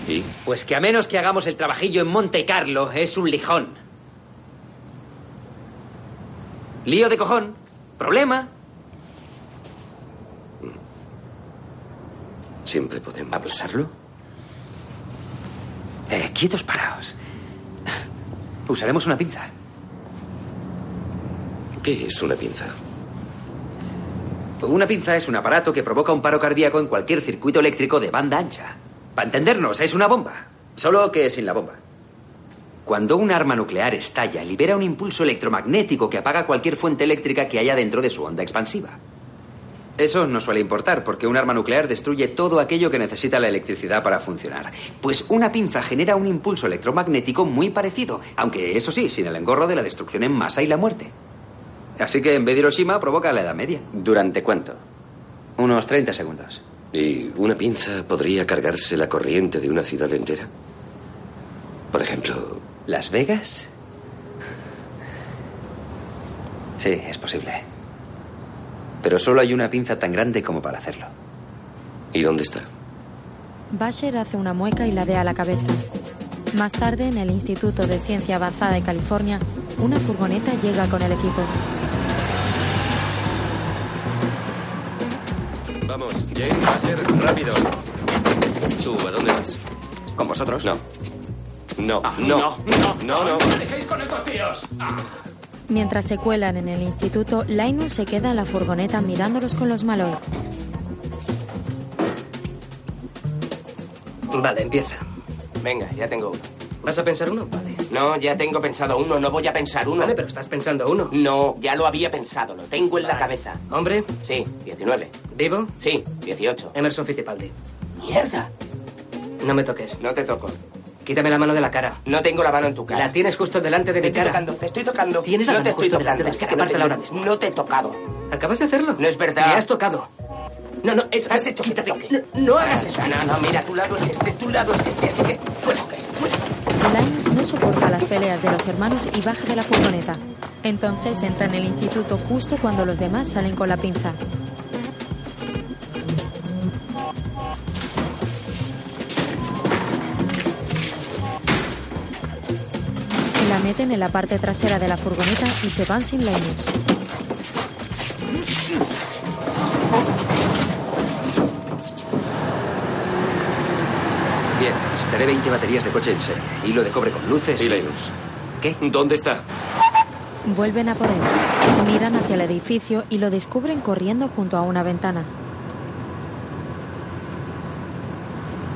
¿Y? Pues que a menos que hagamos el trabajillo en Monte Carlo, es un lijón. Lío de cojón. Problema. Siempre podemos. ¿Abusarlo? Eh, quietos paraos. Usaremos una pinza. ¿Qué es una pinza? Una pinza es un aparato que provoca un paro cardíaco en cualquier circuito eléctrico de banda ancha. Para entendernos, es una bomba. Solo que sin la bomba. Cuando un arma nuclear estalla, libera un impulso electromagnético que apaga cualquier fuente eléctrica que haya dentro de su onda expansiva. Eso no suele importar, porque un arma nuclear destruye todo aquello que necesita la electricidad para funcionar. Pues una pinza genera un impulso electromagnético muy parecido, aunque eso sí, sin el engorro de la destrucción en masa y la muerte. Así que en vez de Hiroshima provoca la Edad Media. ¿Durante cuánto? Unos 30 segundos. ¿Y una pinza podría cargarse la corriente de una ciudad entera? Por ejemplo... ¿Las Vegas? Sí, es posible. Pero solo hay una pinza tan grande como para hacerlo. ¿Y dónde está? Basher hace una mueca y ladea la cabeza. Más tarde, en el Instituto de Ciencia Avanzada de California, una furgoneta llega con el equipo. Vamos, James, ser rápido. ¿Tú a dónde vas? ¿Con vosotros? No. No, Ah, no, no, no, no. me dejéis con estos tíos! Mientras se cuelan en el instituto, Linus se queda en la furgoneta mirándolos con los Malloy. Vale, empieza. Venga, ya tengo uno. ¿Vas a pensar uno? Vale. No, ya tengo pensado uno, no voy a pensar uno. Vale, pero estás pensando uno. No, ya lo había pensado, lo tengo en la cabeza. ¿Hombre? Sí, 19. ¿Vivo? Sí, 18. Emerson Fittipaldi. ¡Mierda! No me toques. No te toco. Quítame la mano de la cara. No tengo la mano en tu cara. La tienes justo delante de Te mi estoy cara. tocando, te estoy tocando. Tienes la no mano te estoy justo tocando. delante de mi cara. no te- Pártela ahora mismo. No te he tocado. ¿Acabas de hacerlo? No es verdad. Me has tocado. No, no, eso. Has hecho que te Quítate. toque. No, no hagas eso. No, no, mira, tu lado es este, tu lado es este, así que fuera, fuera. No soporta las peleas de los hermanos y baja de la furgoneta. Entonces entra en el instituto justo cuando los demás salen con la pinza. Meten en la parte trasera de la furgoneta y se van sin Linus. Bien, necesitaré 20 baterías de coche en serie. Hilo de cobre con luces. ¿Y Linus? ¿Qué? ¿Dónde está? Vuelven a por él. Miran hacia el edificio y lo descubren corriendo junto a una ventana.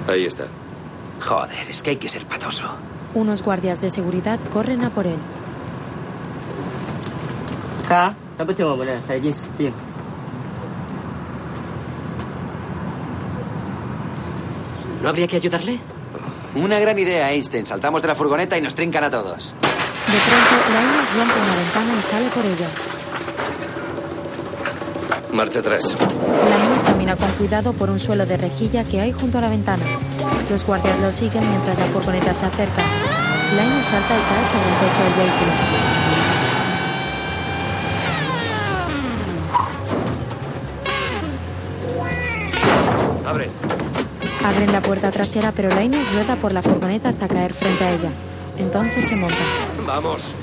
Ahí está. Joder, es que hay que ser patoso. Unos guardias de seguridad corren a por él. ¿No habría que ayudarle? Una gran idea, Einstein. Saltamos de la furgoneta y nos trincan a todos. De pronto, Linus rompe una ventana y sale por ella. Marcha atrás. Linus camina con cuidado por un suelo de rejilla que hay junto a la ventana. Los guardias lo siguen mientras la furgoneta se acerca. Linus salta y cae sobre el techo del vehículo. Abre. Abren la puerta trasera, pero Linus rueda por la furgoneta hasta caer frente a ella. Entonces se monta. Vamos.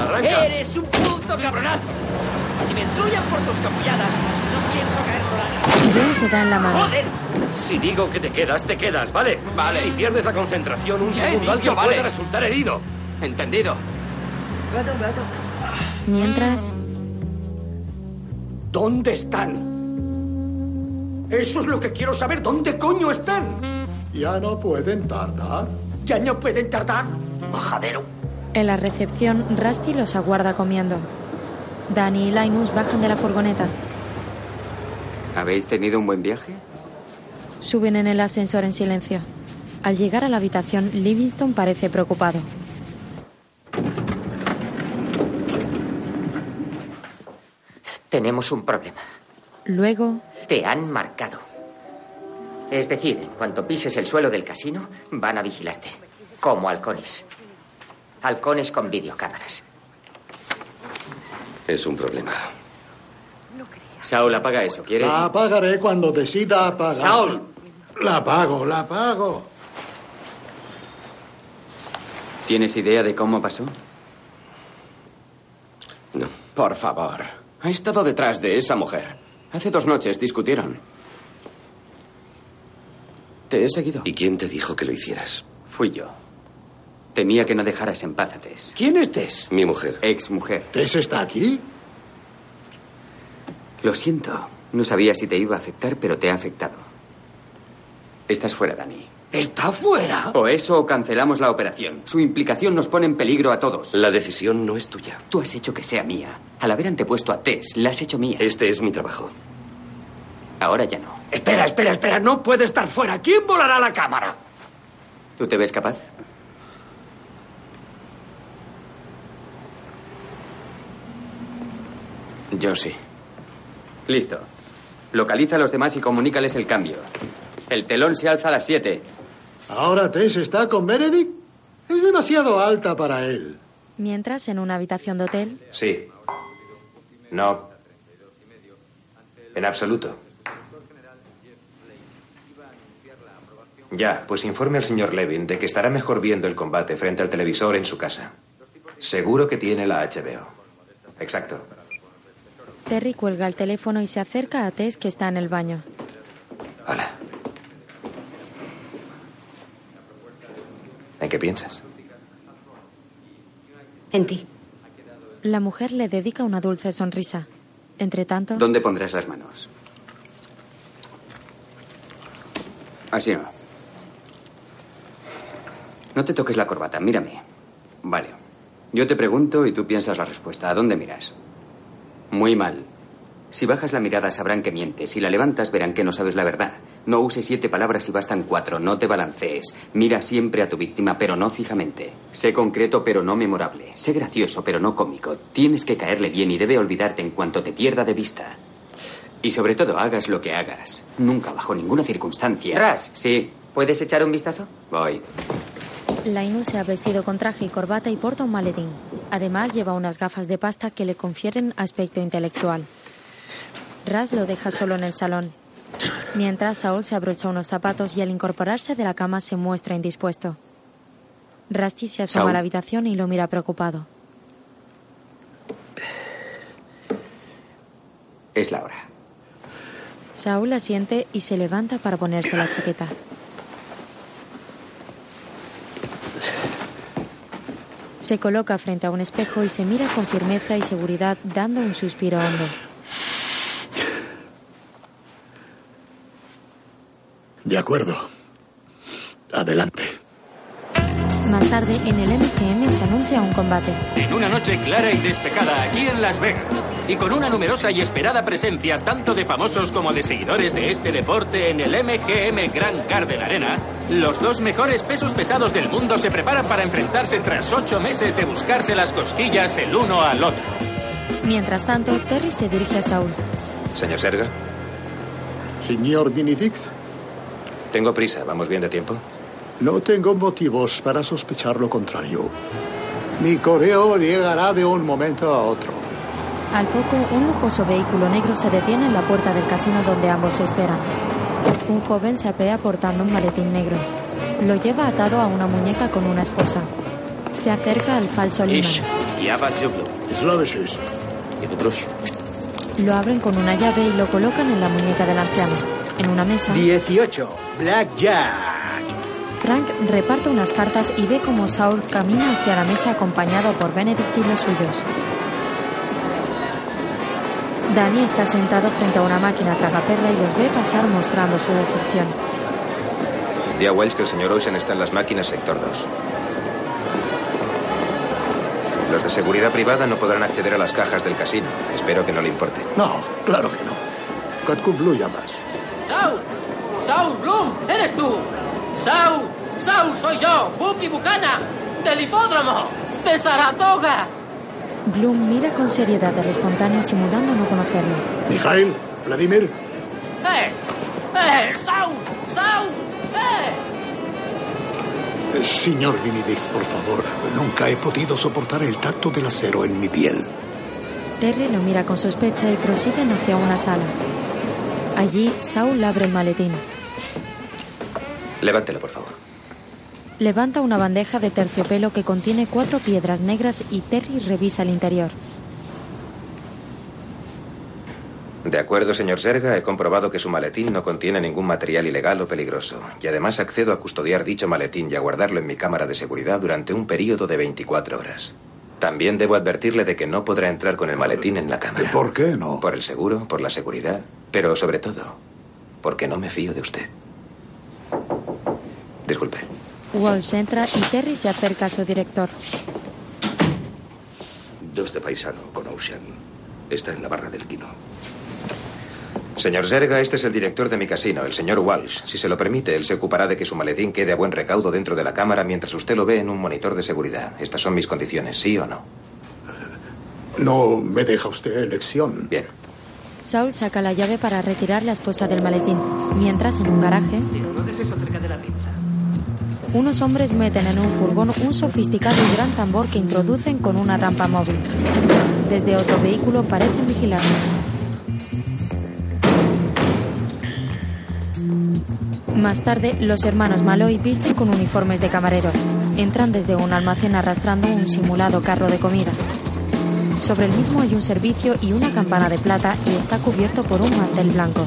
Arranca. ¡Eres un puto cabronazo! Si me entruyan por tus capulladas, no pienso caer solana. Jane se da en la mano. ¡Joder! Si digo que te quedas, te quedas, ¿vale? Vale. Si pierdes la concentración un segundo, alguien vale. puede resultar herido. Entendido. Mientras, ¿Dónde están? Eso es lo que quiero saber. ¿Dónde coño están? Ya no pueden tardar. Ya no pueden tardar. Majadero. en la recepción, Rusty los aguarda comiendo. Danny y Linus bajan de la furgoneta. ¿Habéis tenido un buen viaje? Suben en el ascensor en silencio. Al llegar a la habitación, Livingston parece preocupado. Tenemos un problema. Luego, Te han marcado. Es decir, en cuanto pises el suelo del casino, van a vigilarte. Como halcones. Halcones con videocámaras. Es un problema. Saul, apaga eso, ¿quieres? La apagaré cuando decida apagar. Saul. La apago, la apago. ¿Tienes idea de cómo pasó? No. Por favor. Ha estado detrás de esa mujer. Hace dos noches discutieron. Te he seguido. ¿Y quién te dijo que lo hicieras? Fui yo. Temía que no dejaras en paz a Tess. ¿Quién es Tess? Mi mujer. Ex mujer. ¿Tess está aquí? Lo siento. No sabía si te iba a afectar, pero te ha afectado. Estás fuera, Dani. ¿Está fuera? O eso o cancelamos la operación. Su implicación nos pone en peligro a todos. La decisión no es tuya. Tú has hecho que sea mía. Al haber antepuesto a Tess, la has hecho mía. Este es mi trabajo. Ahora ya no. Espera, espera, espera. No puede estar fuera. ¿Quién volará la cámara? ¿Tú te ves capaz? Yo sí. Listo. Localiza a los demás y comunícales el cambio. El telón se alza a las 7. ¿Ahora Tess está con Benedict? Es demasiado alta para él. Mientras, en una habitación de hotel, Sí. No. En absoluto. Ya, pues informe al señor Levin de que estará mejor viendo el combate frente al televisor en su casa. Seguro que tiene la HBO. Exacto. Terry cuelga el teléfono y se acerca a Tess que está en el baño. ¿En qué piensas? En ti. La mujer le dedica una dulce sonrisa. Entre tanto, ¿Dónde pondrás las manos? Así no. No te toques la corbata, mírame. Vale. Yo te pregunto y tú piensas la respuesta. ¿A dónde miras? Muy mal. Si bajas la mirada sabrán que mientes. Si la levantas verán que no sabes la verdad. No uses siete palabras y bastan cuatro. No te balancees. Mira siempre a tu víctima, pero no fijamente. Sé concreto, pero no memorable. Sé gracioso, pero no cómico. Tienes que caerle bien y debe olvidarte en cuanto te pierda de vista. Y sobre todo, hagas lo que hagas. Nunca, bajo ninguna circunstancia. Ras. Sí. ¿Puedes echar un vistazo? Voy. Lainu se ha vestido con traje y corbata y porta un maletín. Además, lleva unas gafas de pasta que le confieren aspecto intelectual. Ras lo deja solo en el salón. Mientras, Saul se abrocha unos zapatos y al incorporarse de la cama se muestra indispuesto. Rusty se asoma Saul. a la habitación y lo mira preocupado. Es la hora. Saúl asiente y se levanta para ponerse la chaqueta. Se coloca frente a un espejo y se mira con firmeza y seguridad, dando un suspiro hondo. De acuerdo. Adelante. Más tarde, en el MGM se anuncia un combate. En una noche clara y despejada aquí en Las Vegas. Y con una numerosa y esperada presencia tanto de famosos como de seguidores de este deporte en el MGM Grand Garden Arena, los dos mejores pesos pesados del mundo se preparan para enfrentarse tras ocho meses de buscarse las cosquillas el uno al otro. Mientras tanto, Terry se dirige a Saúl. Señor Serga, Señor Benedict, tengo prisa. ¿Vamos bien de tiempo? no tengo motivos para sospechar lo contrario. Mi correo llegará de un momento a otro. Al poco, un lujoso vehículo negro se detiene en la puerta del casino donde ambos se esperan. Un joven se apea portando un maletín negro. Lo lleva atado a una muñeca con una esposa. Se acerca al falso Lima. Lo abren con una llave y lo colocan en la muñeca del anciano. En una mesa, 18. Blackjack. Frank reparte unas cartas y ve como Saul camina hacia la mesa acompañado por Benedict y los suyos. Danny está sentado frente a una máquina tragaperra y los ve pasar mostrando su decepción. Di a Wells que el señor Ocean está en las máquinas sector 2. Los de seguridad privada no podrán acceder a las cajas del casino. Espero que no le importe. No, claro que no. Katku Blue llamas. ¡Saul! ¡Saul Bloom! ¡Eres tú! ¡Saul! ¡Saul, soy yo! ¡Buki Bucana! ¡Del hipódromo! ¡De Saratoga! Bloom mira con seriedad al espontáneo simulando no conocerlo. Mikhail, Vladimir, ¡Eh! ¡Eh! ¡Saul! ¡Saul! ¡Eh! Eh, Señor Benedict, por favor, nunca he podido soportar el tacto del acero en mi piel. Terry lo mira con sospecha y prosiguen hacia una sala. Allí, Saul abre el maletín. Levántelo, por favor. Levanta una bandeja de terciopelo que contiene cuatro piedras negras y Terry revisa el interior. De acuerdo, señor Serga, he comprobado que su maletín no contiene ningún material ilegal o peligroso. Y además accedo a custodiar dicho maletín y a guardarlo en mi cámara de seguridad durante un periodo de 24 horas. También debo advertirle de que no podrá entrar con el maletín en la cámara. ¿Por qué no? Por el seguro, por la seguridad, pero sobre todo, porque no me fío de usted. Disculpe. Walsh entra y Terry se acerca a su director. Dos de paisano con Ocean. Está en la barra del Quino. Señor Zerga, este es el director de mi casino, el señor Walsh. Si se lo permite, él se ocupará de que su maletín quede a buen recaudo dentro de la cámara mientras usted lo ve en un monitor de seguridad. Estas son mis condiciones, ¿sí o no? No me deja usted elección. Bien. Saul saca la llave para retirar la esposa del maletín, mientras en un garaje no des eso cerca de la pinza. Unos hombres meten en un furgón un sofisticado y gran tambor que introducen con una rampa móvil. Desde otro vehículo parecen vigilarnos. Más tarde, los hermanos Malloy visten con uniformes de camareros. Entran desde un almacén arrastrando un simulado carro de comida. Sobre el mismo hay un servicio y una campana de plata y está cubierto por un mantel blanco.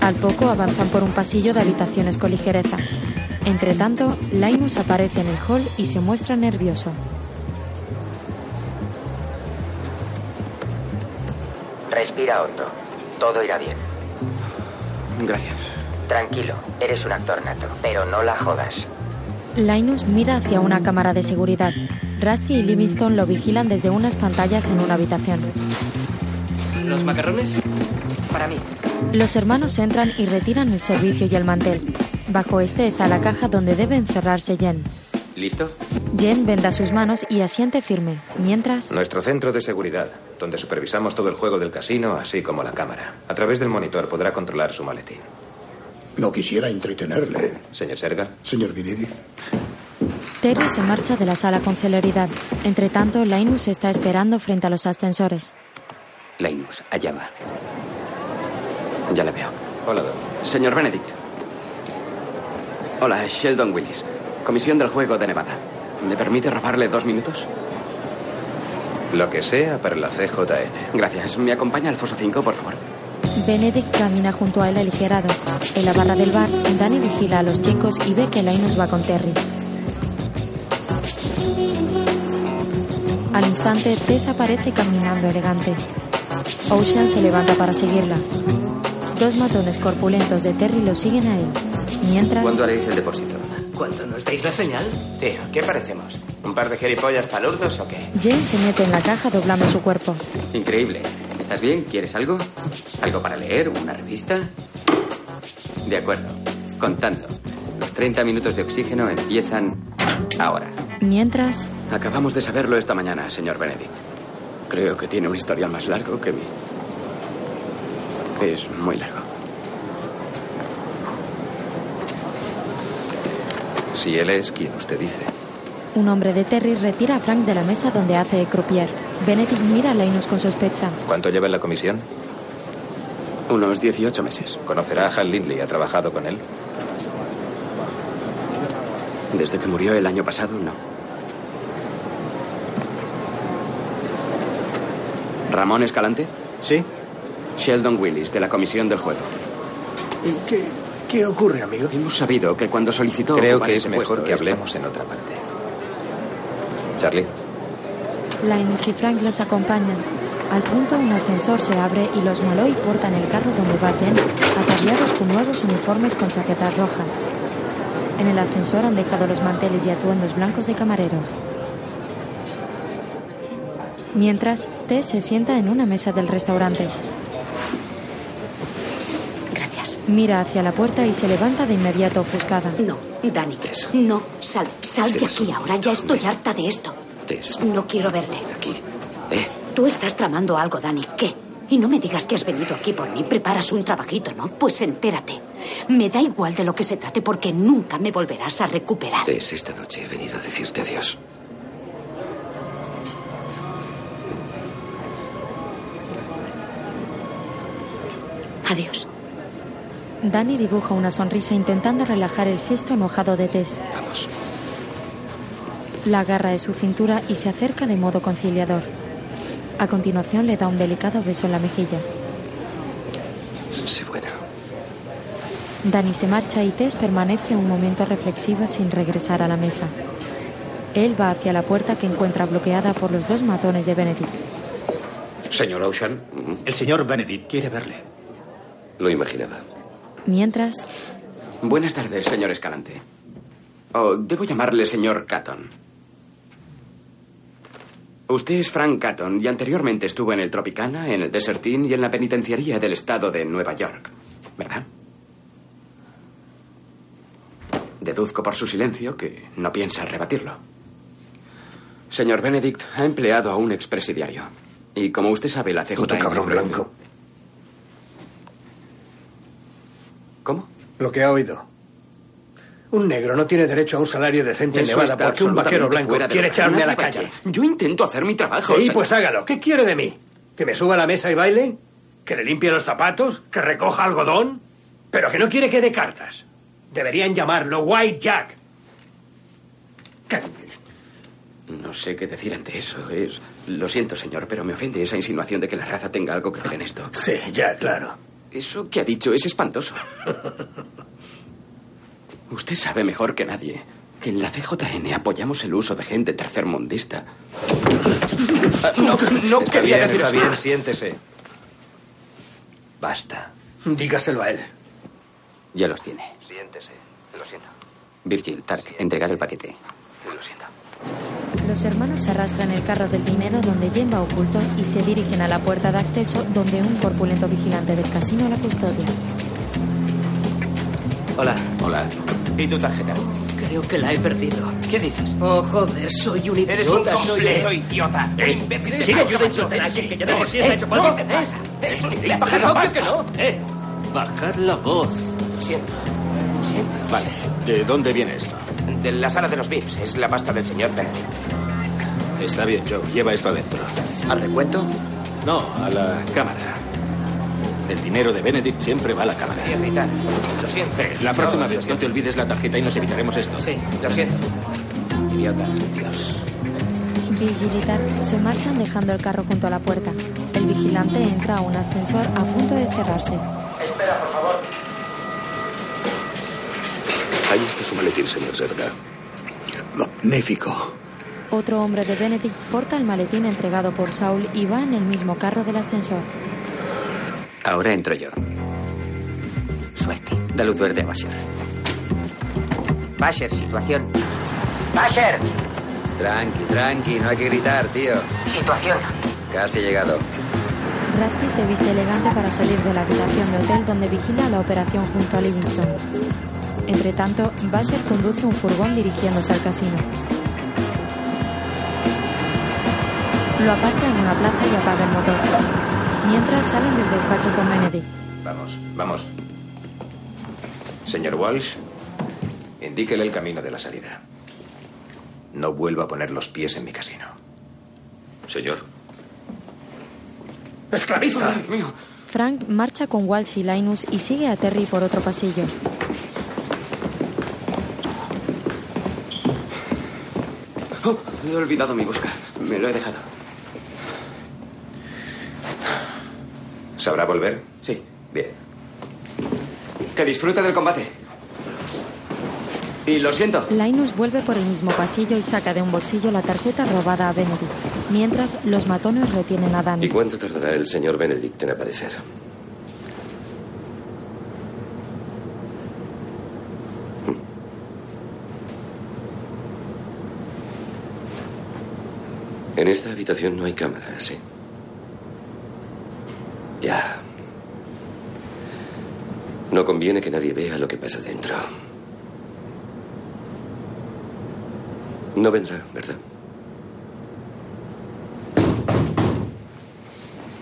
Al poco avanzan por un pasillo de habitaciones con ligereza. Entre tanto, Linus aparece en el hall y se muestra nervioso. Respira hondo. Todo irá bien. Gracias. Tranquilo, eres un actor nato, pero no la jodas. Linus mira hacia una cámara de seguridad. Rusty y Livingston lo vigilan desde unas pantallas en una habitación. ¿Los macarrones? Para mí. Los hermanos entran y retiran el servicio y el mantel. Bajo este está la caja donde debe encerrarse Jen. ¿Listo? Jen venda sus manos y asiente firme, mientras Nuestro centro de seguridad, donde supervisamos todo el juego del casino, así como la cámara. A través del monitor podrá controlar su maletín. No quisiera entretenerle. Señor Serga. Señor Benedict. Terry se marcha de la sala con celeridad. Entre tanto, Linus está esperando frente a los ascensores. Linus, allá va. Ya le veo. Hola, Doc. Señor Benedict. Hola, Sheldon Willis. Comisión del Juego de Nevada. ¿Me permite robarle dos minutos? Lo que sea para la CJN. Gracias. ¿Me acompaña al foso 5, por favor? Benedict camina junto a él aligerado. En la barra del bar, Danny vigila a los chicos y ve que Linus va con Terry. Al instante, Tess aparece caminando elegante. Ocean se levanta para seguirla. Dos matones corpulentos de Terry lo siguen a él. Mientras, ¿Cuándo haréis el depósito? ¿Cuándo nos deis la señal? Tío, ¿qué parecemos? ¿Un par de gilipollas palurdos o qué? Jane se mete en la caja doblando su cuerpo. Increíble. ¿Estás bien? ¿Quieres algo? ¿Algo para leer? ¿Una revista? De acuerdo. Contando. Los 30 minutos de oxígeno empiezan ahora. mientras, Acabamos de saberlo esta mañana, señor Benedict. Creo que tiene un historial más largo que mi. Es muy largo. Si él es quien usted dice. un hombre de Terry retira a Frank de la mesa donde hace croupier. Benedict mira a Linus con sospecha. ¿Cuánto lleva en la comisión? Unos 18 meses. ¿Conocerá a Hal Lindley? ¿Ha trabajado con él? Desde que murió el año pasado, no. ¿Ramón Escalante? Sí. Sheldon Willis, de la Comisión del Juego. ¿Y qué, qué ocurre, amigo? Hemos sabido que cuando solicitó. Creo que es ese mejor que hablemos en otra parte. Charlie. Linus y Frank los acompañan. Al punto, un ascensor se abre y los Malloy portan el carro donde va Jen, ataviados con nuevos uniformes con chaquetas rojas. En el ascensor han dejado los manteles y atuendos blancos de camareros. Mientras, Tess se sienta en una mesa del restaurante. Mira hacia la puerta y se levanta de inmediato ofuscada. No, Dani. No, sal, sal de aquí ahora. Ya estoy harta de esto. Tess, No quiero verte. aquí. Eh, Tú estás tramando algo, Dani. ¿Qué? Y no me digas que has venido aquí por mí. Preparas un trabajito, ¿no? Pues entérate. Me da igual de lo que se trate porque nunca me volverás a recuperar. Tess, esta noche he venido a decirte adiós. Adiós. Danny dibuja una sonrisa intentando relajar el gesto enojado de Tess. Vamos. La agarra de su cintura y se acerca de modo conciliador. A continuación le da un delicado beso en la mejilla. Sé buena. Danny se marcha y Tess permanece un momento reflexiva sin regresar a la mesa. Él va hacia la puerta que encuentra bloqueada por los dos matones de Benedict. Señor Ocean. El señor Benedict quiere verle. Lo imaginaba. Mientras, Buenas tardes, señor Escalante. Oh, debo llamarle señor Catton. Usted es Frank Catton y anteriormente estuvo en el Tropicana, en el Desertín y en la penitenciaría del estado de Nueva York, ¿verdad? Deduzco por su silencio que no piensa rebatirlo. Señor Benedict ha empleado a un expresidiario. Y como usted sabe, la CJ... Puto cabrón blanco. ¿Cómo? Lo que ha oído. Un negro no tiene derecho a un salario decente en Nevada porque un vaquero blanco quiere echarme a la calle. Yo intento hacer mi trabajo. Sí, señor. pues hágalo. ¿Qué quiere de mí? ¿Que me suba a la mesa y baile? ¿Que le limpie los zapatos? ¿Que recoja algodón? Pero que no quiere que dé cartas. Deberían llamarlo White Jack. No sé qué decir ante eso. Es... Lo siento, señor, pero me ofende esa insinuación de que la raza tenga algo que ver en esto. Sí, ya, claro. Eso que ha dicho es espantoso. Usted sabe mejor que nadie que en la CJN apoyamos el uso de gente tercermundista. No, no Está quería bien, decir está eso. bien, siéntese. Basta. Dígaselo a él. Ya los tiene. Siéntese. Lo siento. Virgil, Tark, entregad el paquete. Lo siento. Los hermanos arrastran el carro del dinero donde Jen va oculto y se dirigen a la puerta de acceso donde un corpulento vigilante del casino la custodia. Hola. Hola. ¿Y tu tarjeta? Creo que la he perdido. ¿Qué dices? Oh, joder, soy un idiota. Eres un soy- completo idiota. Un imbécil. Vas a insultar que yo Eh, está hecho ¿qué te pasa? Eres un Eh, idiota. baja la voz, que no. Eh, bajar la voz. Lo siento. Lo siento. Vale, ¿de dónde viene esto? De la sala de los VIPs. Es la pasta del señor Benedict. Está bien, Joe, lleva esto adentro. ¿Al recuento? No, a la cámara. El dinero de Benedict siempre va a la cámara. Irritar. Lo siento. Eh, la próxima No, vez no te olvides la tarjeta y nos evitaremos esto. Sí, lo siento. Idiota. Dios. Y Tark se marchan dejando el carro junto a la puerta. El vigilante entra a un ascensor a punto de cerrarse. Espera, por favor. Ahí está su maletín, señor Serga. Magnífico. Otro hombre de Benedict porta el maletín entregado por Saul y va en el mismo carro del ascensor. Ahora entro yo. Suerte. Da luz verde a Basher. Basher, situación. Basher, Tranqui, tranqui, no hay que gritar, tío. situación. Casi llegado. Rusty se viste elegante para salir de la habitación de hotel donde vigila la operación junto a Livingston. Entre tanto, Basher conduce un furgón dirigiéndose al casino. Lo aparca en una plaza y apaga el motor. Mientras salen del despacho con Benedict. Vamos, vamos. Señor Walsh, indíquele el camino de la salida. No vuelva a poner los pies en mi casino. Señor. ¡Esclavista! Frank marcha con Walsh y Linus y sigue a Terry por otro pasillo. Oh, he olvidado mi busca. Me lo he dejado. ¿Sabrá volver? Sí. Bien. Que disfrute del combate. Y lo siento. Linus vuelve por el mismo pasillo y saca de un bolsillo la tarjeta robada a Benedict. Mientras, los matones retienen a Danny. ¿Y cuánto tardará el señor Benedict en aparecer? En esta habitación no hay cámaras, ¿sí? Ya. No conviene que nadie vea lo que pasa dentro. No vendrá, ¿verdad?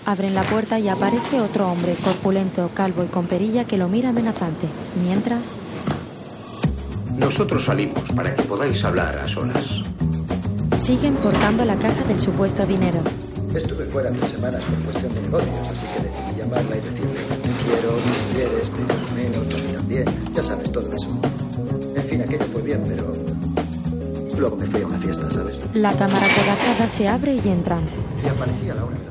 Abren la puerta y aparece otro hombre, corpulento, calvo y con perilla que lo mira amenazante. Mientras, Nosotros salimos para que podáis hablar a solas. Siguen portando la caja del supuesto dinero. Estuve fuera tres semanas por cuestión de negocios, así que decidí llamarla y decirle, quiero, tú quieres, te quiero menos, tú también. Ya sabes, todo eso. En fin, aquello fue bien, pero luego me fui a una fiesta, ¿sabes? La cámara corazada se abre y entran. Y aparecí a la una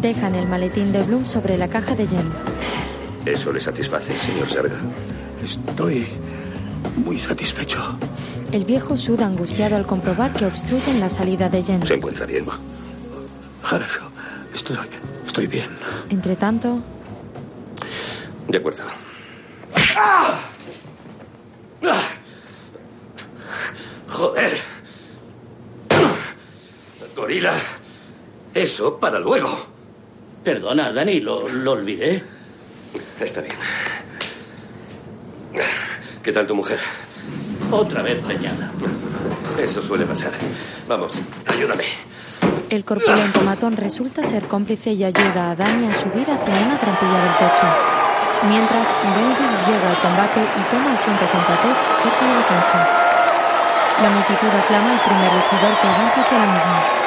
Dejan el maletín de Bloom sobre la caja de Jen. ¿Eso le satisface, señor Sarga? Estoy muy satisfecho. El viejo suda angustiado al comprobar que obstruyen la salida de Jen. ¿Se encuentra bien? Harasho, estoy, estoy bien. Entre tanto... De acuerdo. ¡Ah! ¡Ah! Joder. Gorila. Eso para luego. Perdona, Dani, lo, lo olvidé. Está bien. ¿Qué tal tu mujer? Otra vez preñada. Eso suele pasar. Vamos, ayúdame. el corpulento matón resulta ser cómplice y ayuda a Dani a subir hacia una trampilla del techo. Mientras, David llega al combate y toma asiento con Patés cerca de la cancha. La multitud aclama al primer luchador que avanza hacia la misma.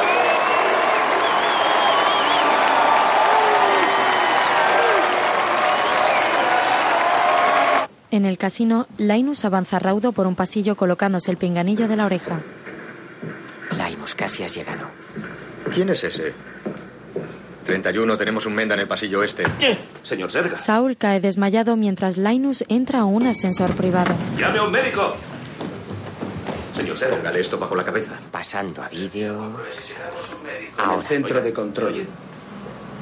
En el casino, Linus avanza raudo por un pasillo colocándose el pinganillo de la oreja. Linus, casi has llegado. ¿Quién es ese? 31, tenemos un menda en el pasillo este. Señor Serga. Saul cae desmayado mientras Linus entra a un ascensor privado. ¡Llame a un médico! Señor Serga, póngale esto bajo la cabeza. Pasando a vídeo. En el centro de control.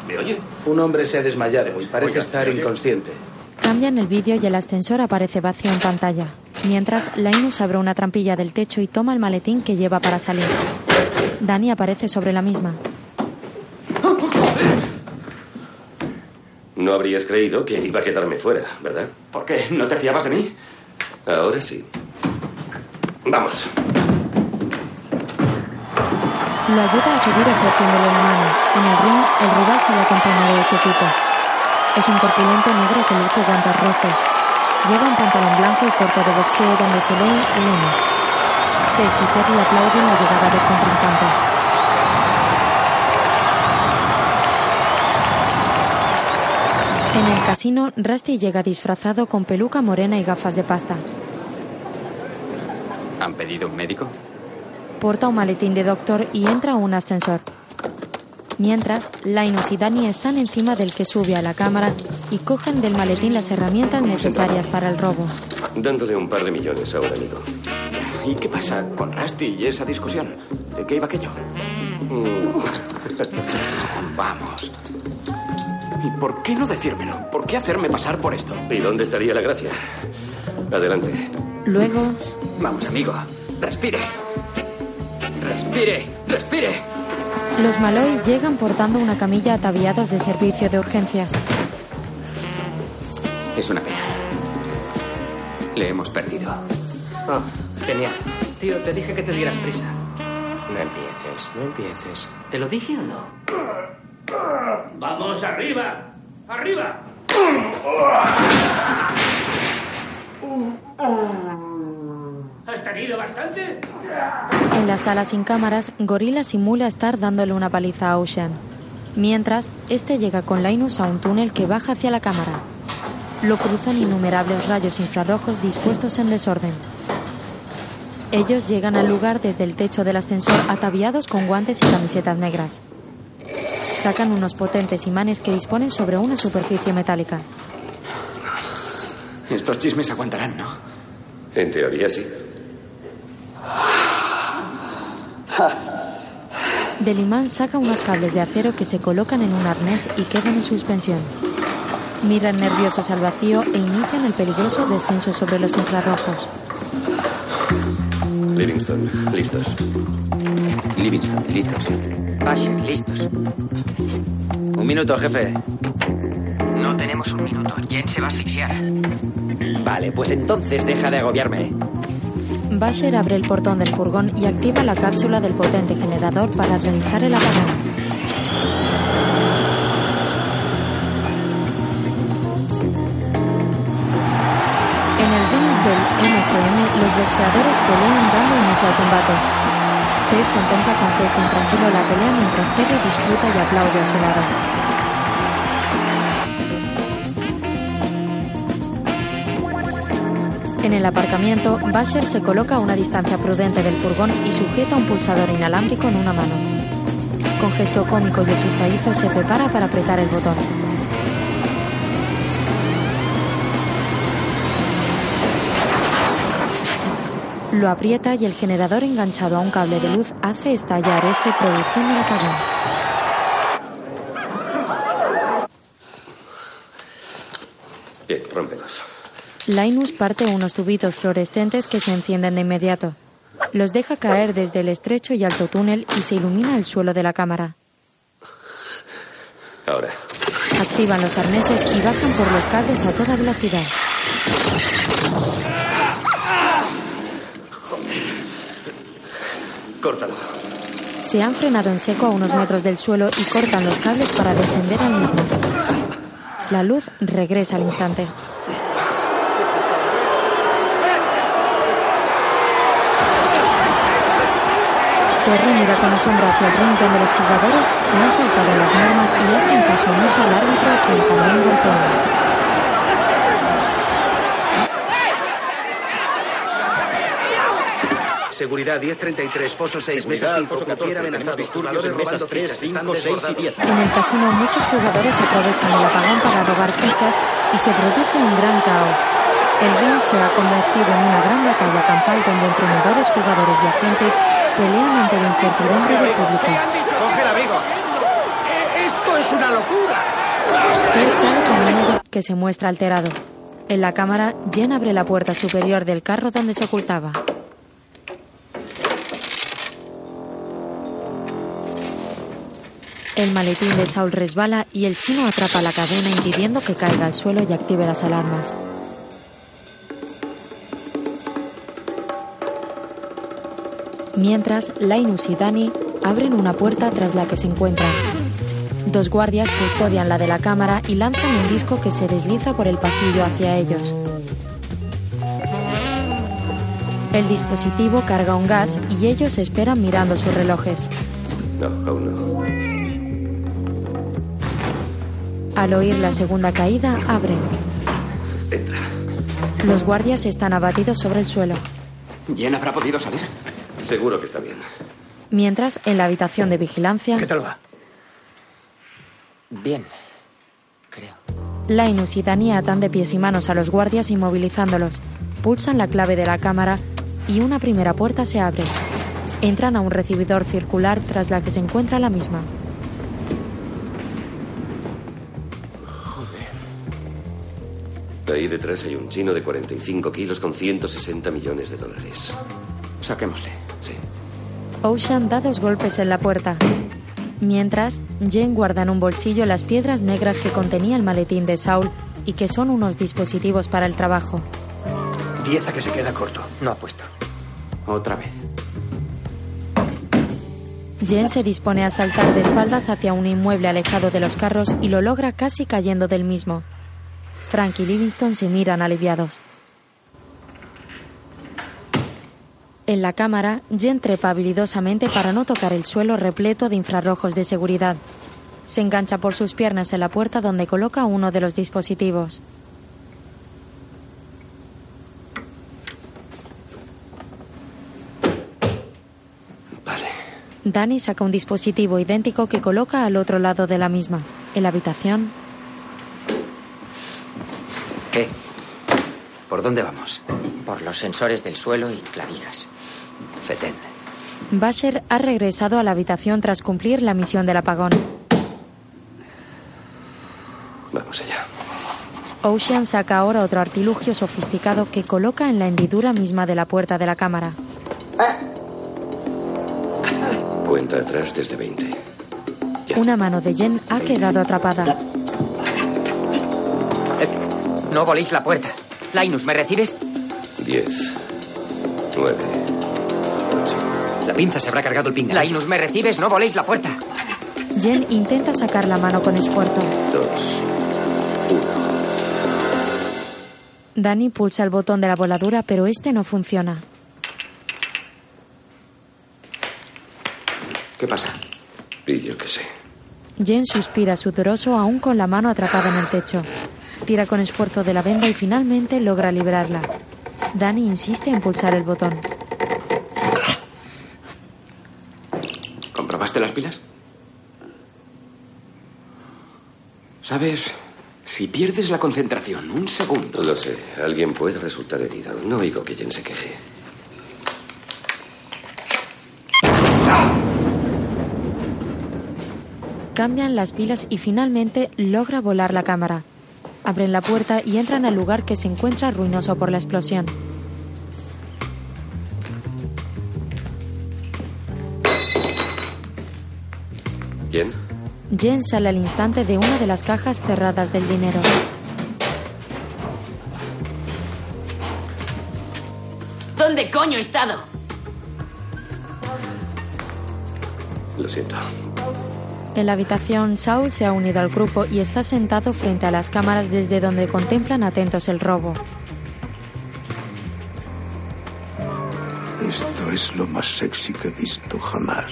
¿Me oye? Un hombre se ha desmayado y parece Oiga, estar inconsciente. Cambian el vídeo y el ascensor aparece vacío en pantalla. Mientras, Linus abre una trampilla del techo y toma el maletín que lleva para salir. Danny aparece sobre la misma. No habrías creído que iba a quedarme fuera, ¿verdad? ¿Por qué? ¿No te fiabas de mí? Ahora sí. Vamos. Lo ayuda a subir ofreciéndole la mano. En el ring, el rival sale acompañado de su equipo. Es un corpulento negro que luce guantes rojos. Lleva un pantalón blanco y corto de boxeo donde se lee Lennox. Tess y Terry aplauden la llegada del contrincante. En el casino, Rusty llega disfrazado con peluca morena y gafas de pasta. ¿Han pedido un médico? Porta un maletín de doctor y entra a un ascensor. Mientras, Linus y Danny están encima del que sube a la cámara y cogen del maletín las herramientas necesarias para el robo. Dándole un par de millones a un amigo. ¿Y qué pasa con Rusty y esa discusión? ¿De qué iba aquello? Vamos. ¿Y por qué no decírmelo? ¿Por qué hacerme pasar por esto? ¿Y dónde estaría la gracia? Adelante. Luego, Vamos, amigo. Respire. Respire. Respire. Los Malloy llegan portando una camilla ataviados de servicio de urgencias. Es una pena. Le hemos perdido. Oh, genial. Tío, te dije que te dieras prisa. No empieces, no empieces. ¿Te lo dije o no? ¡Vamos arriba! ¡Arriba! ¿Has tenido bastante? En la sala sin cámaras, Gorilla simula estar dándole una paliza a Ocean. Mientras, este llega con Linus a un túnel que baja hacia la cámara. Lo cruzan innumerables rayos infrarrojos dispuestos en desorden. Ellos llegan al lugar desde el techo del ascensor ataviados con guantes y camisetas negras. Sacan unos potentes imanes que disponen sobre una superficie metálica. Estos chismes aguantarán, ¿no? En teoría sí. Del imán saca unos cables de acero que se colocan en un arnés y quedan en suspensión. Miran nerviosos al vacío e inician el peligroso descenso sobre los infrarrojos. Livingston, listos. Livingston, listos. Basher, listos. Un minuto, jefe. No tenemos un minuto. Jen se va a asfixiar. Vale, pues entonces deja de agobiarme. Basher abre el portón del furgón y activa la cápsula del potente generador para realizar el apagón. Los boxeadores pelean dando inicio al combate. Tess contempla con gesto intranquilo la pelea mientras Terry disfruta y aplaude a su lado. En el aparcamiento, Basher se coloca a una distancia prudente del furgón y sujeta un pulsador inalámbrico en una mano. Con gesto cómico y asustadizo se prepara para apretar el botón. Lo aprieta y el generador enganchado a un cable de luz hace estallar este produciendo el apagón. Bien, rómpelos. Linus parte unos tubitos fluorescentes que se encienden de inmediato. Los deja caer desde el estrecho y alto túnel y se ilumina el suelo de la cámara. Ahora. Activan los arneses y bajan por los cables a toda velocidad. Córtalo. Se han frenado en seco a unos metros del suelo y cortan los cables para descender al mismo. La luz regresa al instante. Terry mira con asombro hacia el ring donde los jugadores se han saltado las normas y hacen caso omiso al árbitro a quien también golpean. Seguridad 1033, foso 6, mesa 5, cualquier amenazado. Jugadores en mesas robando 3, fichas, están 5, 6 y desbordados. 10. En el casino muchos jugadores aprovechan el apagón para robar fichas y se produce un gran caos. El ring se ha convertido en una gran batalla campal donde entrenadores, jugadores y agentes pelean ante la incertidumbre del público. ¡Coge el abrigo! Eh, ¡Esto es una locura! Ted sale con Benedict que se muestra alterado. En la cámara, Jen abre la puerta superior del carro donde se ocultaba. El maletín de Saul resbala y el chino atrapa la cadena impidiendo que caiga al suelo y active las alarmas. Mientras, Linus y Danny abren una puerta tras la que se encuentran. Dos guardias custodian la de la cámara y lanzan un disco que se desliza por el pasillo hacia ellos. El dispositivo carga un gas y ellos esperan mirando sus relojes. No, aún no. Al oír la segunda caída, abren. Entra. Los guardias están abatidos sobre el suelo. ¿Jen habrá podido salir? Seguro que está bien. Mientras, en la habitación de vigilancia, ¿Qué tal va? Bien. Linus y Danny atan de pies y manos a los guardias inmovilizándolos. Pulsan la clave de la cámara y una primera puerta se abre. Entran a un recibidor circular tras la que se encuentra la misma. Ahí detrás hay un chino de 45 kilos con 160 millones de dólares. Saquémosle. Sí. Ocean da dos golpes en la puerta. Mientras, Jen guarda en un bolsillo las piedras negras que contenía el maletín de Saul y que son unos dispositivos para el trabajo. Diez a que se queda corto. No apuesto. Otra vez. Jen se dispone a saltar de espaldas hacia un inmueble alejado de los carros y lo logra casi cayendo del mismo. Frank y Livingston se miran aliviados. En la cámara, Jen trepa habilidosamente para no tocar el suelo repleto de infrarrojos de seguridad. Se engancha por sus piernas en la puerta donde coloca uno de los dispositivos. Danny saca un dispositivo idéntico que coloca al otro lado de la misma. En la habitación, ¿Qué? ¿Por dónde vamos? Por los sensores del suelo y clavijas. Feten. Basher ha regresado a la habitación tras cumplir la misión del apagón. Vamos allá. Ocean saca ahora otro artilugio sofisticado que coloca en la hendidura misma de la puerta de la cámara. Cuenta atrás desde 20. Una mano de Jen ha quedado atrapada. No voléis la puerta. Linus, ¿me recibes? 10. 9. La pinza se habrá cargado el pinganillo. Linus, ¿me recibes? No voléis la puerta. Jen intenta sacar la mano con esfuerzo. 2. Danny pulsa el botón de la voladura, pero este no funciona. ¿Qué pasa? Y yo qué sé. Jen suspira sudoroso aún con la mano atrapada en el techo. Tira con esfuerzo de la venda y finalmente logra librarla. Danny insiste en pulsar el botón. ¿Comprobaste las pilas? ¿Sabes? Si pierdes la concentración, un segundo. Lo sé, alguien puede resultar herido. No oigo que Jen se queje. Cambian las pilas y finalmente logra volar la cámara. Abren la puerta y entran al lugar que se encuentra ruinoso por la explosión. ¿Quién? Jen sale al instante de una de las cajas cerradas del dinero. ¿Dónde coño he estado? Lo siento. En la habitación, Saul se ha unido al grupo y está sentado frente a las cámaras desde donde contemplan atentos el robo. Esto es lo más sexy que he visto jamás.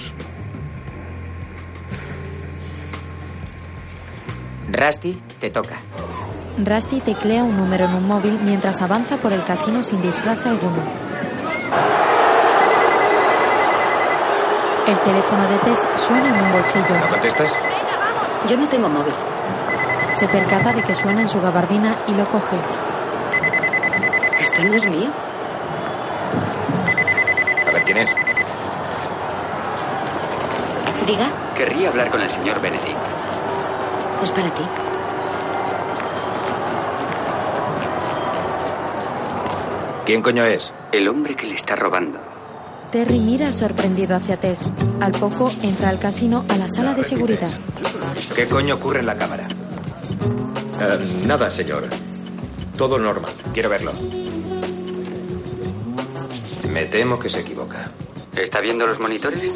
Rusty, te toca. Rusty teclea un número en un móvil mientras avanza por el casino sin disfraz alguno. El teléfono de Tess suena en un bolsillo. ¿No contestas? Yo no tengo móvil. Se percata de que suena en su gabardina y lo coge. Esto no es mío. A ver quién es. Diga, Querría hablar con el señor Benedict. es para ti. ¿Quién coño es? El hombre que le está robando. Terry mira sorprendido hacia Tess. Al poco entra al casino a la sala de seguridad. ¿Qué coño ocurre en la cámara? Eh, nada, señor. Todo normal. Quiero verlo. Me temo que se equivoca. ¿Está viendo los monitores?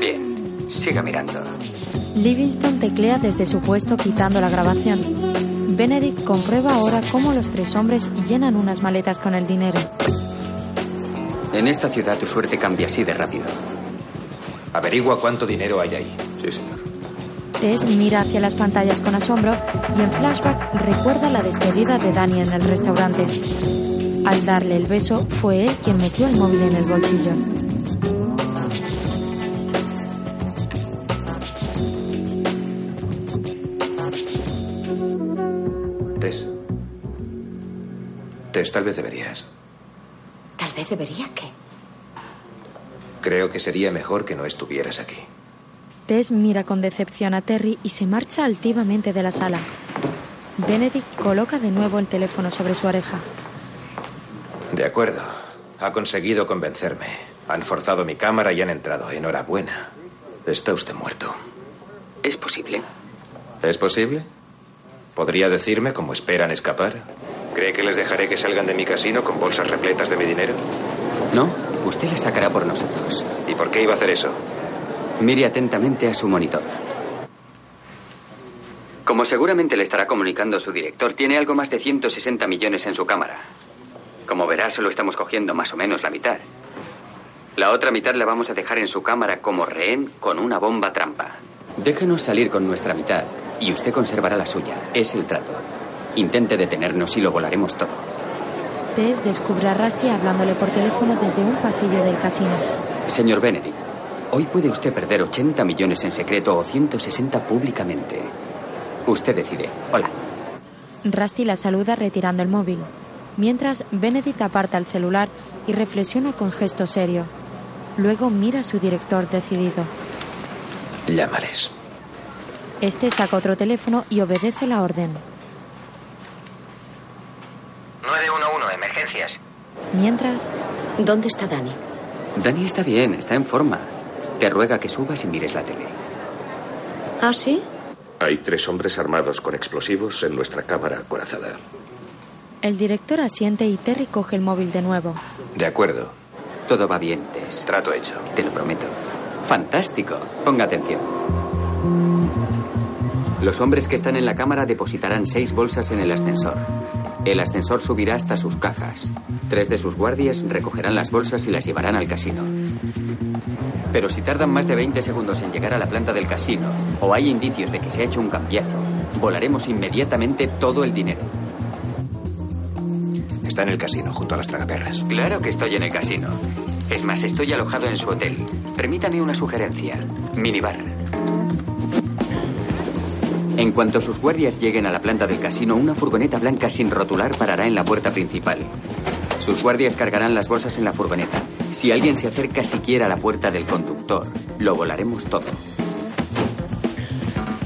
Bien, siga mirando. Livingston teclea desde su puesto quitando la grabación. Benedict comprueba ahora cómo los tres hombres llenan unas maletas con el dinero. En esta ciudad tu suerte cambia así de rápido. Averigua cuánto dinero hay ahí. Sí, señor. Tess mira hacia las pantallas con asombro y en flashback recuerda la despedida de Danny en el restaurante. Al darle el beso, fue él quien metió el móvil en el bolsillo. Tess. Tess, tal vez deberías. Debería que. Creo que sería mejor que no estuvieras aquí. Tess mira con decepción a Terry y se marcha altivamente de la sala. Benedict coloca de nuevo el teléfono sobre su oreja. De acuerdo. Ha conseguido convencerme. Han forzado mi cámara y han entrado. Enhorabuena. Está usted muerto. ¿Es posible? ¿Es posible? ¿Podría decirme cómo esperan escapar? ¿Cree que les dejaré que salgan de mi casino con bolsas repletas de mi dinero? No, usted la sacará por nosotros. ¿Y por qué iba a hacer eso? Mire atentamente a su monitor. Como seguramente le estará comunicando su director, tiene algo más de 160 millones en su cámara. Como verá, solo estamos cogiendo más o menos la mitad. La otra mitad la vamos a dejar en su cámara como rehén con una bomba trampa. Déjenos salir con nuestra mitad y usted conservará la suya. Es el trato. Intente detenernos y lo volaremos todo. Tess descubre a Rusty hablándole por teléfono desde un pasillo del casino. Señor Benedict, hoy puede usted perder 80 millones en secreto o 160 públicamente. Usted decide. Hola. Rusty la saluda retirando el móvil. Mientras, Benedict aparta el celular y reflexiona con gesto serio. Luego mira a su director decidido. Llámales. Este saca otro teléfono y obedece la orden. 911, emergencias. Mientras, ¿Dónde está Dani? Dani está bien, está en forma. Te ruega que subas y mires la tele. ¿Ah, sí? Hay tres hombres armados con explosivos en nuestra cámara acorazada. el director asiente y Terry coge el móvil de nuevo. De acuerdo. Todo va bien, Tess. Trato hecho. Te lo prometo. Fantástico. Ponga atención. Los hombres que están en la cámara depositarán seis bolsas en el ascensor. El ascensor subirá hasta sus cajas. Tres de sus guardias recogerán las bolsas y las llevarán al casino. Pero si tardan más de 20 segundos en llegar a la planta del casino o hay indicios de que se ha hecho un cambiazo, volaremos inmediatamente todo el dinero. Está en el casino, junto a las tragaperras. Claro que estoy en el casino. Es más, estoy alojado en su hotel. Permítame una sugerencia. Minibar. En cuanto sus guardias lleguen a la planta del casino, una furgoneta blanca sin rotular parará en la puerta principal. Sus guardias cargarán las bolsas en la furgoneta. Si alguien se acerca siquiera a la puerta del conductor, lo volaremos todo.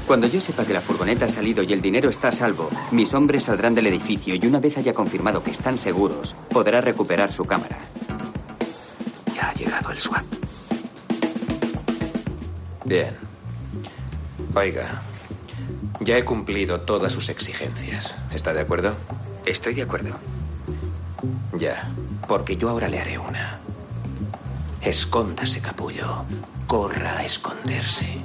Cuando yo sepa que la furgoneta ha salido y el dinero está a salvo, mis hombres saldrán del edificio y una vez haya confirmado que están seguros, podrá recuperar su cámara. Ya ha llegado el SWAT. Bien. Oiga, ya he cumplido todas sus exigencias. ¿Está de acuerdo? Estoy de acuerdo. Ya, porque yo ahora le haré una. Escóndase, capullo. Corra a esconderse.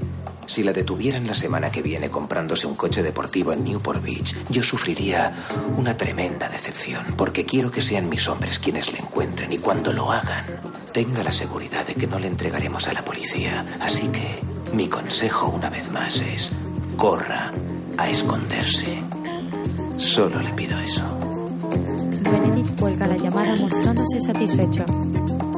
Si la detuvieran la semana que viene comprándose un coche deportivo en Newport Beach, yo sufriría una tremenda decepción, porque quiero que sean mis hombres quienes le encuentren y cuando lo hagan, tenga la seguridad de que no le entregaremos a la policía. Así que mi consejo una vez más es, corra a esconderse. Solo le pido eso. Benedict cuelga la llamada mostrándose satisfecho.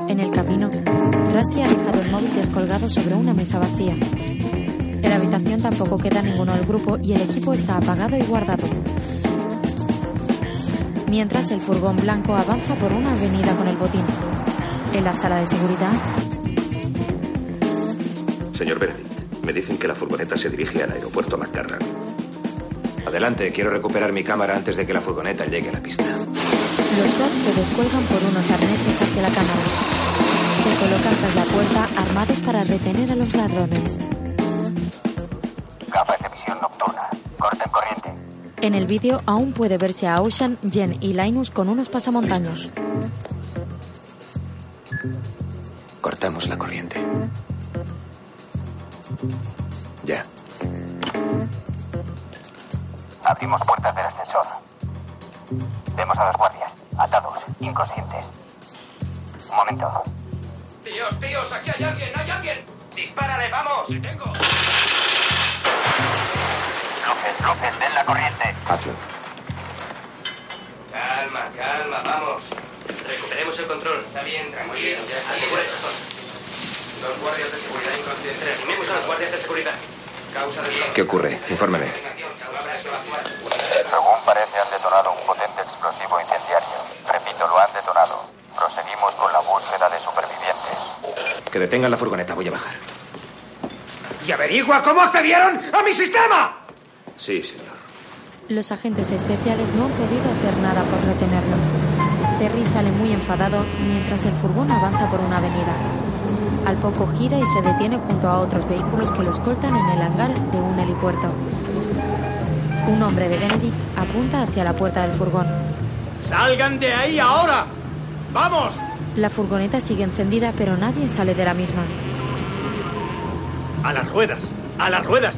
En el camino, Rusty ha dejado el móvil descolgado sobre una mesa vacía. En la habitación tampoco queda ninguno del grupo y el equipo está apagado y guardado. Mientras el furgón blanco avanza por una avenida con el botín. En la sala de seguridad, Señor Benedict, me dicen que la furgoneta se dirige al aeropuerto McCarran. Adelante, quiero recuperar mi cámara antes de que la furgoneta llegue a la pista. los SWAT se descuelgan por unos arneses hacia la cámara. Se colocan tras la puerta armados para retener a los ladrones. Gafas de visión nocturna. Corten corriente. En el vídeo aún puede verse a Ocean, Jen y Linus con unos pasamontaños. Cortamos la corriente. Abrimos puertas del ascensor. Vemos a los guardias, atados, inconscientes. Un momento. Tíos, tíos, aquí hay alguien, hay alguien. Dispárale, vamos. tengo. Luces, luces, den la corriente. Hazlo. Calma, calma, vamos. Recuperemos el control. Está bien, tranquilo. Asegura esta zona. Dos guardias de seguridad inconscientes. Reanimemos a los guardias de seguridad. ¿Qué ocurre? Infórmeme. Según parece, han detonado un potente explosivo incendiario. Repito, lo han detonado. Proseguimos con la búsqueda de supervivientes. Que detengan la furgoneta, voy a bajar. ¡Y averigua cómo accedieron a mi sistema! Sí, señor. Los agentes especiales no han podido hacer nada por retenerlos. Terry sale muy enfadado mientras el furgón avanza por una avenida. Al poco gira y se detiene junto a otros vehículos que lo escoltan en el hangar de un helipuerto. Un hombre de Benedict apunta hacia la puerta del furgón. ¡Salgan de ahí ahora! ¡Vamos! La furgoneta sigue encendida, pero nadie sale de la misma. ¡A las ruedas! ¡A las ruedas!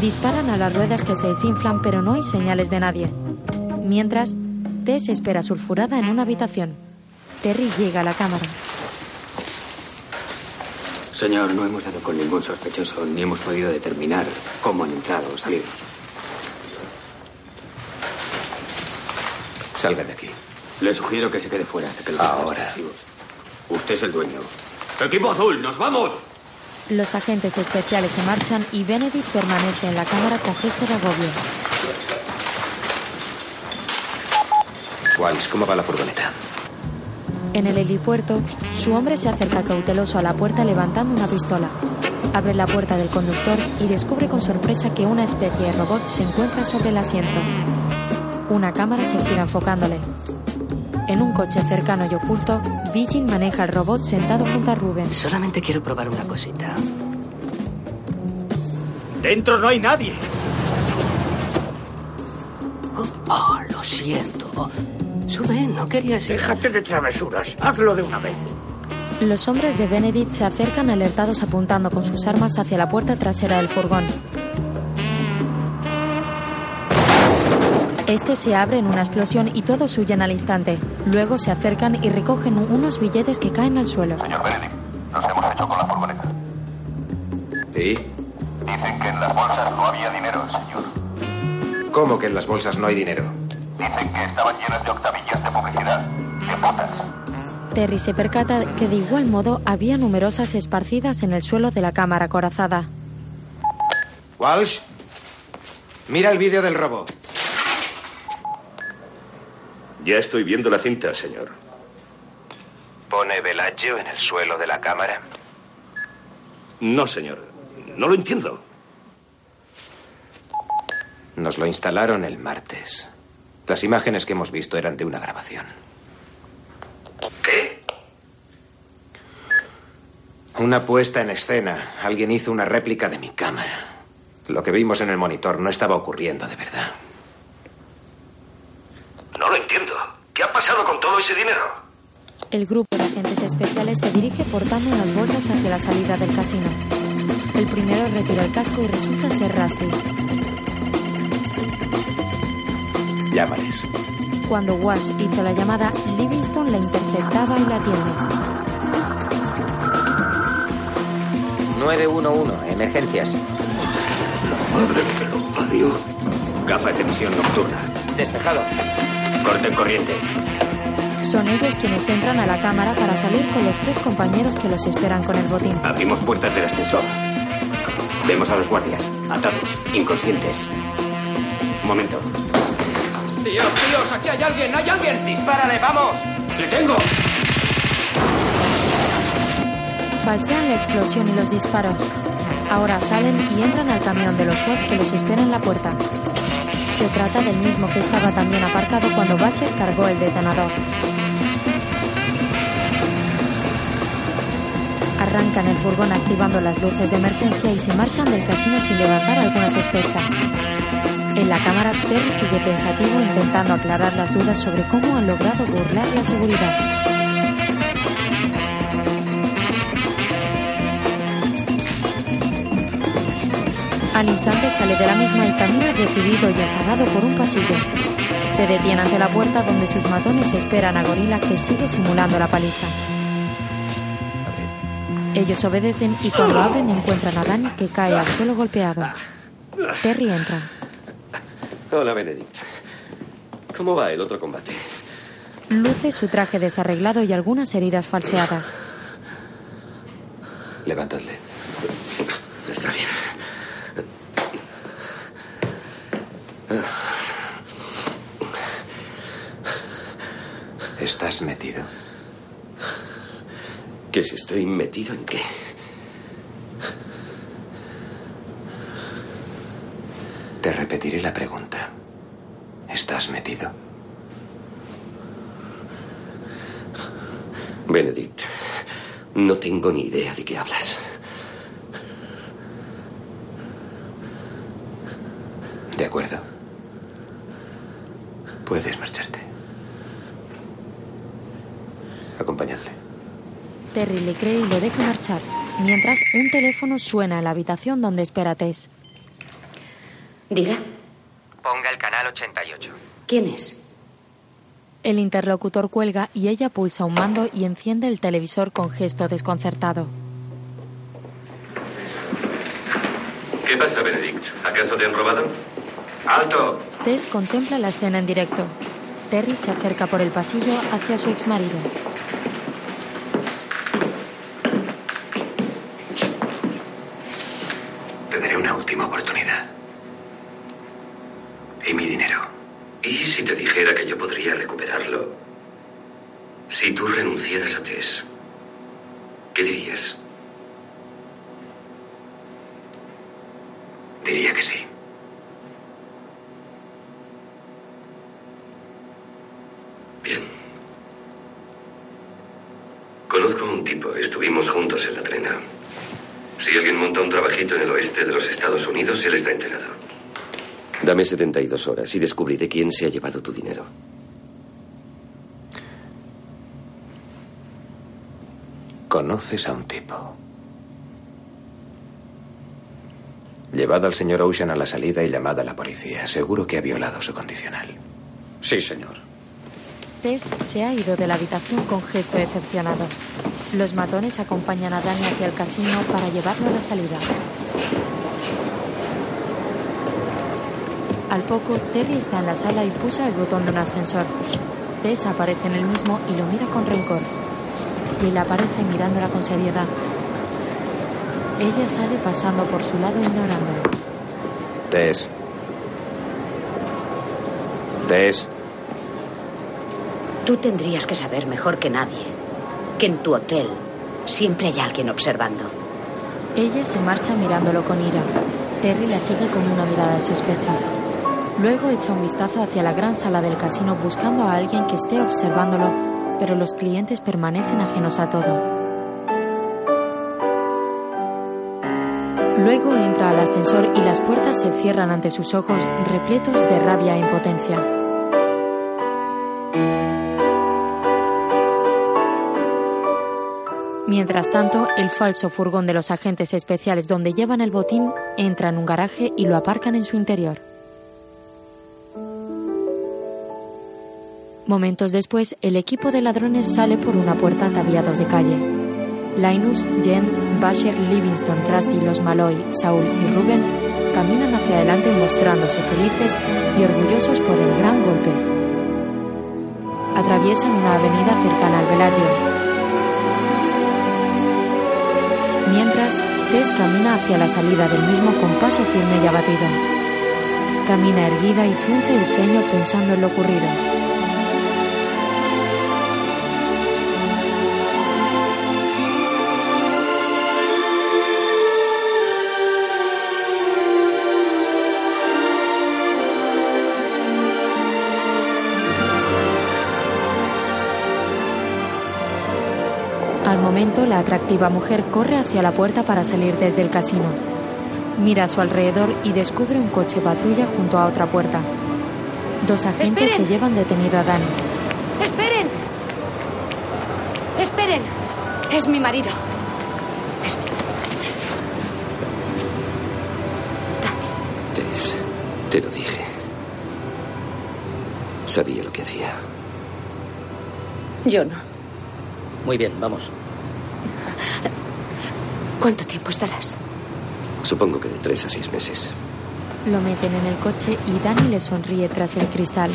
Disparan a las ruedas que se desinflan, pero no hay señales de nadie. Mientras, Tess espera sulfurada en una habitación. Terry llega a la cámara. Señor, no hemos dado con ningún sospechoso ni hemos podido determinar cómo han entrado o salido. Salga de aquí. Le sugiero que se quede fuera hasta que los Ahora. Usted es el dueño. ¡Equipo azul, nos vamos! Los agentes especiales se marchan y Benedict permanece en la cámara con gesto de agobio. Walsh, ¿cómo va la furgoneta? En el helipuerto, su hombre se acerca cauteloso a la puerta levantando una pistola. Abre la puerta del conductor y descubre con sorpresa que una especie de robot se encuentra sobre el asiento. Una cámara se gira enfocándole. En un coche cercano y oculto, Virgin maneja el robot sentado junto a Ruben. Solamente quiero probar una cosita. Dentro no hay nadie. Oh, lo siento. Sube, no querías ir. Déjate de travesuras. Hazlo de una vez. Los hombres de Benedict se acercan alertados apuntando con sus armas hacia la puerta trasera del furgón. Este se abre en una explosión y todos huyen al instante. Luego se acercan y recogen unos billetes que caen al suelo. Señor Benedict, nos hemos hecho con la furgoneta. ¿Y? Dicen que en las bolsas no había dinero, señor. ¿Cómo que en las bolsas no hay dinero? Dicen que estaban llenas de octavillas Terry se percata que de igual modo había numerosas esparcidas en el suelo de la cámara acorazada. Walsh, mira el vídeo del robo. Ya estoy viendo la cinta, señor. ¿Pone Bellagio en el suelo de la cámara? No, señor. No lo entiendo. Nos lo instalaron el martes. Las imágenes que hemos visto eran de una grabación. ¿Qué? Una puesta en escena. Alguien hizo una réplica de mi cámara. Lo que vimos en el monitor no estaba ocurriendo de verdad. No lo entiendo. ¿Qué ha pasado con todo ese dinero? El grupo de agentes especiales se dirige portando unas bolsas hacia la salida del casino. El primero retira el casco y resulta ser Rusty. Llámales. Cuando Walsh hizo la llamada, Livingston la interceptaba y la atiende. 911, emergencias. Madre que lo parió. Gafas de visión nocturna. Despejado. Corten corriente. Son ellos quienes entran a la cámara para salir con los tres compañeros que los esperan con el botín. Abrimos puertas del ascensor. Vemos a los guardias, atados, inconscientes. Un momento. Tíos, tíos, aquí hay alguien, hay alguien. Dispárale, vamos. Le tengo. Falsean la explosión y los disparos. Ahora salen y entran al camión de los SWAT que los espera en la puerta. Se trata del mismo que estaba también aparcado cuando Basher cargó el detonador. Arrancan el furgón activando las luces de emergencia y se marchan del casino sin levantar alguna sospecha. En la cámara, Terry sigue pensativo intentando aclarar las dudas sobre cómo han logrado burlar la seguridad. Al instante sale de la misma y camina decidido y enfadado por un pasillo. Se detiene ante la puerta donde sus matones esperan a Gorila que sigue simulando la paliza. Ellos obedecen y cuando abren encuentran a Danny que cae al suelo golpeado. Terry entra. Hola, Benedict. ¿Cómo va el otro combate? Luce su traje desarreglado y algunas heridas falseadas. Levantadle. Está bien. ¿Estás metido? ¿Que si estoy metido en qué? Te repetiré la pregunta. ¿Estás metido? Benedict, no tengo ni idea de qué hablas. De acuerdo. Puedes marcharte. Acompañadle. Terry le cree y lo deja marchar. Mientras, un teléfono suena en la habitación donde espera Tess. Diga, Ponga el canal 88. ¿quién es? El interlocutor cuelga y ella pulsa un mando y enciende el televisor con gesto desconcertado. ¿Qué pasa, Benedict? ¿Acaso te han robado? ¡Alto! Tess contempla la escena en directo. Terry se acerca por el pasillo hacia su exmarido. Te daré una última oportunidad. ¿Y mi dinero? ¿Y si te dijera que yo podría recuperarlo? Si tú renunciaras a Tess, ¿qué dirías? Diría que sí. Bien. Conozco a un tipo, estuvimos juntos en la trena. Si alguien monta un trabajito en el oeste de los Estados Unidos, él está enterado. Dame 72 horas y descubriré quién se ha llevado tu dinero. Conoces a un tipo. Llevad al señor Ocean a la salida y llamad a la policía. Seguro que ha violado su condicional. Sí, señor. Tess se ha ido de la habitación con gesto decepcionado. Los matones acompañan a Danny hacia el casino para llevarlo a la salida. Al poco, Terry está en la sala y pulsa el botón de un ascensor. Tess aparece en el mismo y lo mira con rencor. Bill aparece mirándola con seriedad. Ella sale pasando por su lado ignorándolo. Tess. Tess. Tú tendrías que saber mejor que nadie que en tu hotel siempre hay alguien observando. Ella se marcha mirándolo con ira. Terry la sigue con una mirada de sospecha. Luego echa un vistazo hacia la gran sala del casino buscando a alguien que esté observándolo, pero los clientes permanecen ajenos a todo. Luego entra al ascensor y las puertas se cierran ante sus ojos repletos de rabia e impotencia. Mientras tanto, el falso furgón de los agentes especiales donde llevan el botín entra en un garaje y lo aparcan en su interior. Momentos después, el equipo de ladrones sale por una puerta ataviados de calle. Linus, Jen, Basher, Livingston, Rusty, los Malloy, Saul y Ruben caminan hacia adelante mostrándose felices y orgullosos por el gran golpe. Atraviesan una avenida cercana al Bellagio. Mientras, Tess camina hacia la salida del mismo con paso firme y abatido. Camina erguida y frunce el ceño pensando en lo ocurrido. Al momento, la atractiva mujer corre hacia la puerta para salir desde el casino. Mira a su alrededor y descubre un coche patrulla junto a otra puerta. Dos agentes ¡Esperen! se llevan detenido a Danny. ¡Esperen! ¡Esperen! Es mi marido. Tess, te lo dije. Sabía lo que hacía. Yo no. Muy bien, vamos. ¿Cuánto tiempo estarás? Supongo que de tres a seis meses. Lo meten en el coche y Danny le sonríe tras el cristal.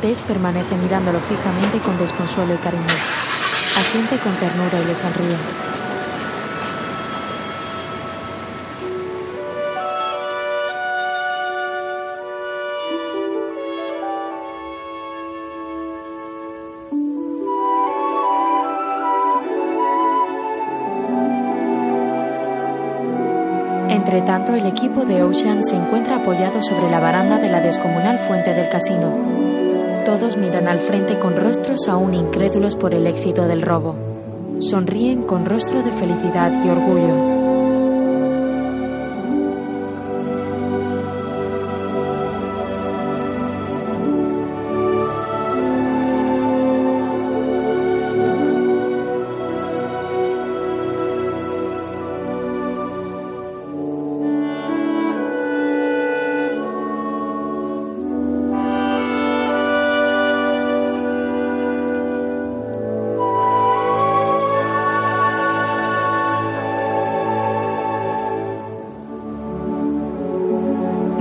Tess permanece mirándolo fijamente con desconsuelo y cariño. Asiente con ternura y le sonríe. Tanto, el equipo de Ocean se encuentra apoyado sobre la baranda de la descomunal fuente del casino. Todos miran al frente con rostros aún incrédulos por el éxito del robo. Sonríen con rostro de felicidad y orgullo.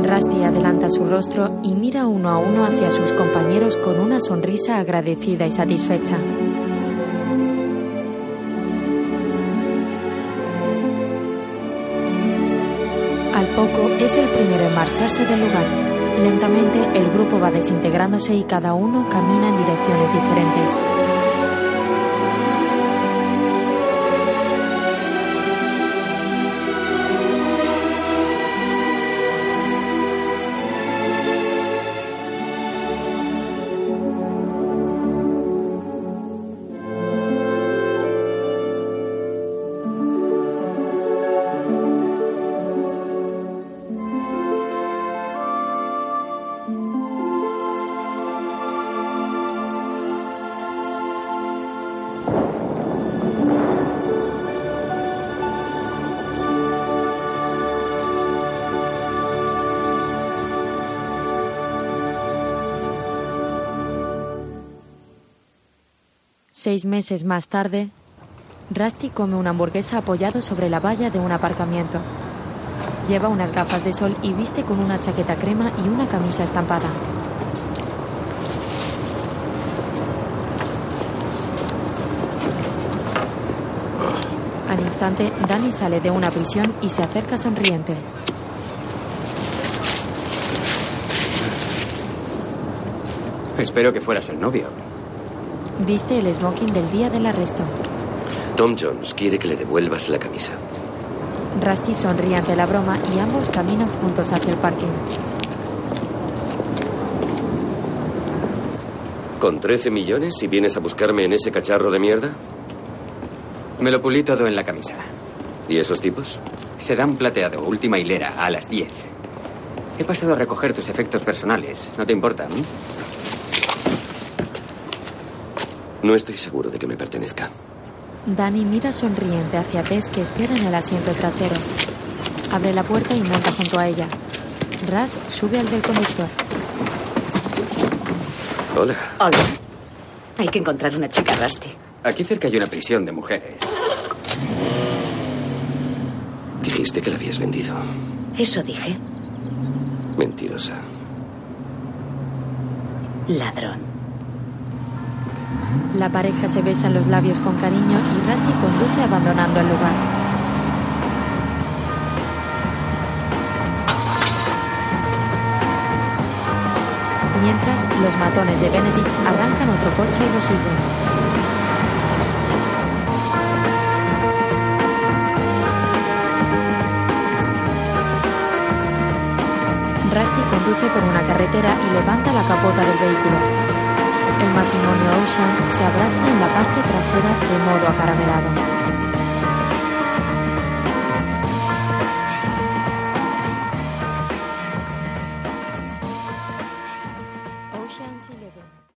Rusty adelanta su rostro y mira uno a uno hacia sus compañeros con una sonrisa agradecida y satisfecha. Al poco es el primero en marcharse del lugar. Lentamente el grupo va desintegrándose y cada uno camina en direcciones diferentes. Seis meses más tarde, Rusty come una hamburguesa apoyado sobre la valla de un aparcamiento. Lleva unas gafas de sol y viste con una chaqueta crema y una camisa estampada. Al instante, Danny sale de una prisión y se acerca sonriente. Espero que fueras el novio. Viste el smoking del día del arresto. Tom Jones quiere que le devuelvas la camisa. Rusty sonríe ante la broma y ambos caminan juntos hacia el parking. ¿Con 13 millones y vienes a buscarme en ese cacharro de mierda? Me lo pulí todo en la camisa. ¿Y esos tipos? Se dan plateado, última hilera, a las 10. He pasado a recoger tus efectos personales. ¿No te importa? mm? No estoy seguro de que me pertenezca. Danny mira sonriente hacia Tess que espera en el asiento trasero. Abre la puerta y monta junto a ella. Ras sube al del conductor. Hola. Hola. Hay que encontrar una chica Rusty. Aquí cerca hay una prisión de mujeres. Dijiste que la habías vendido. Eso dije. Mentirosa. Ladrón. La pareja se besa en los labios con cariño y Rusty conduce abandonando el lugar. Mientras, los matones de Benedict arrancan otro coche y lo siguen. Rusty conduce por una carretera y levanta la capota del vehículo. El matrimonio Ocean se abraza en la parte trasera de modo acaramelado.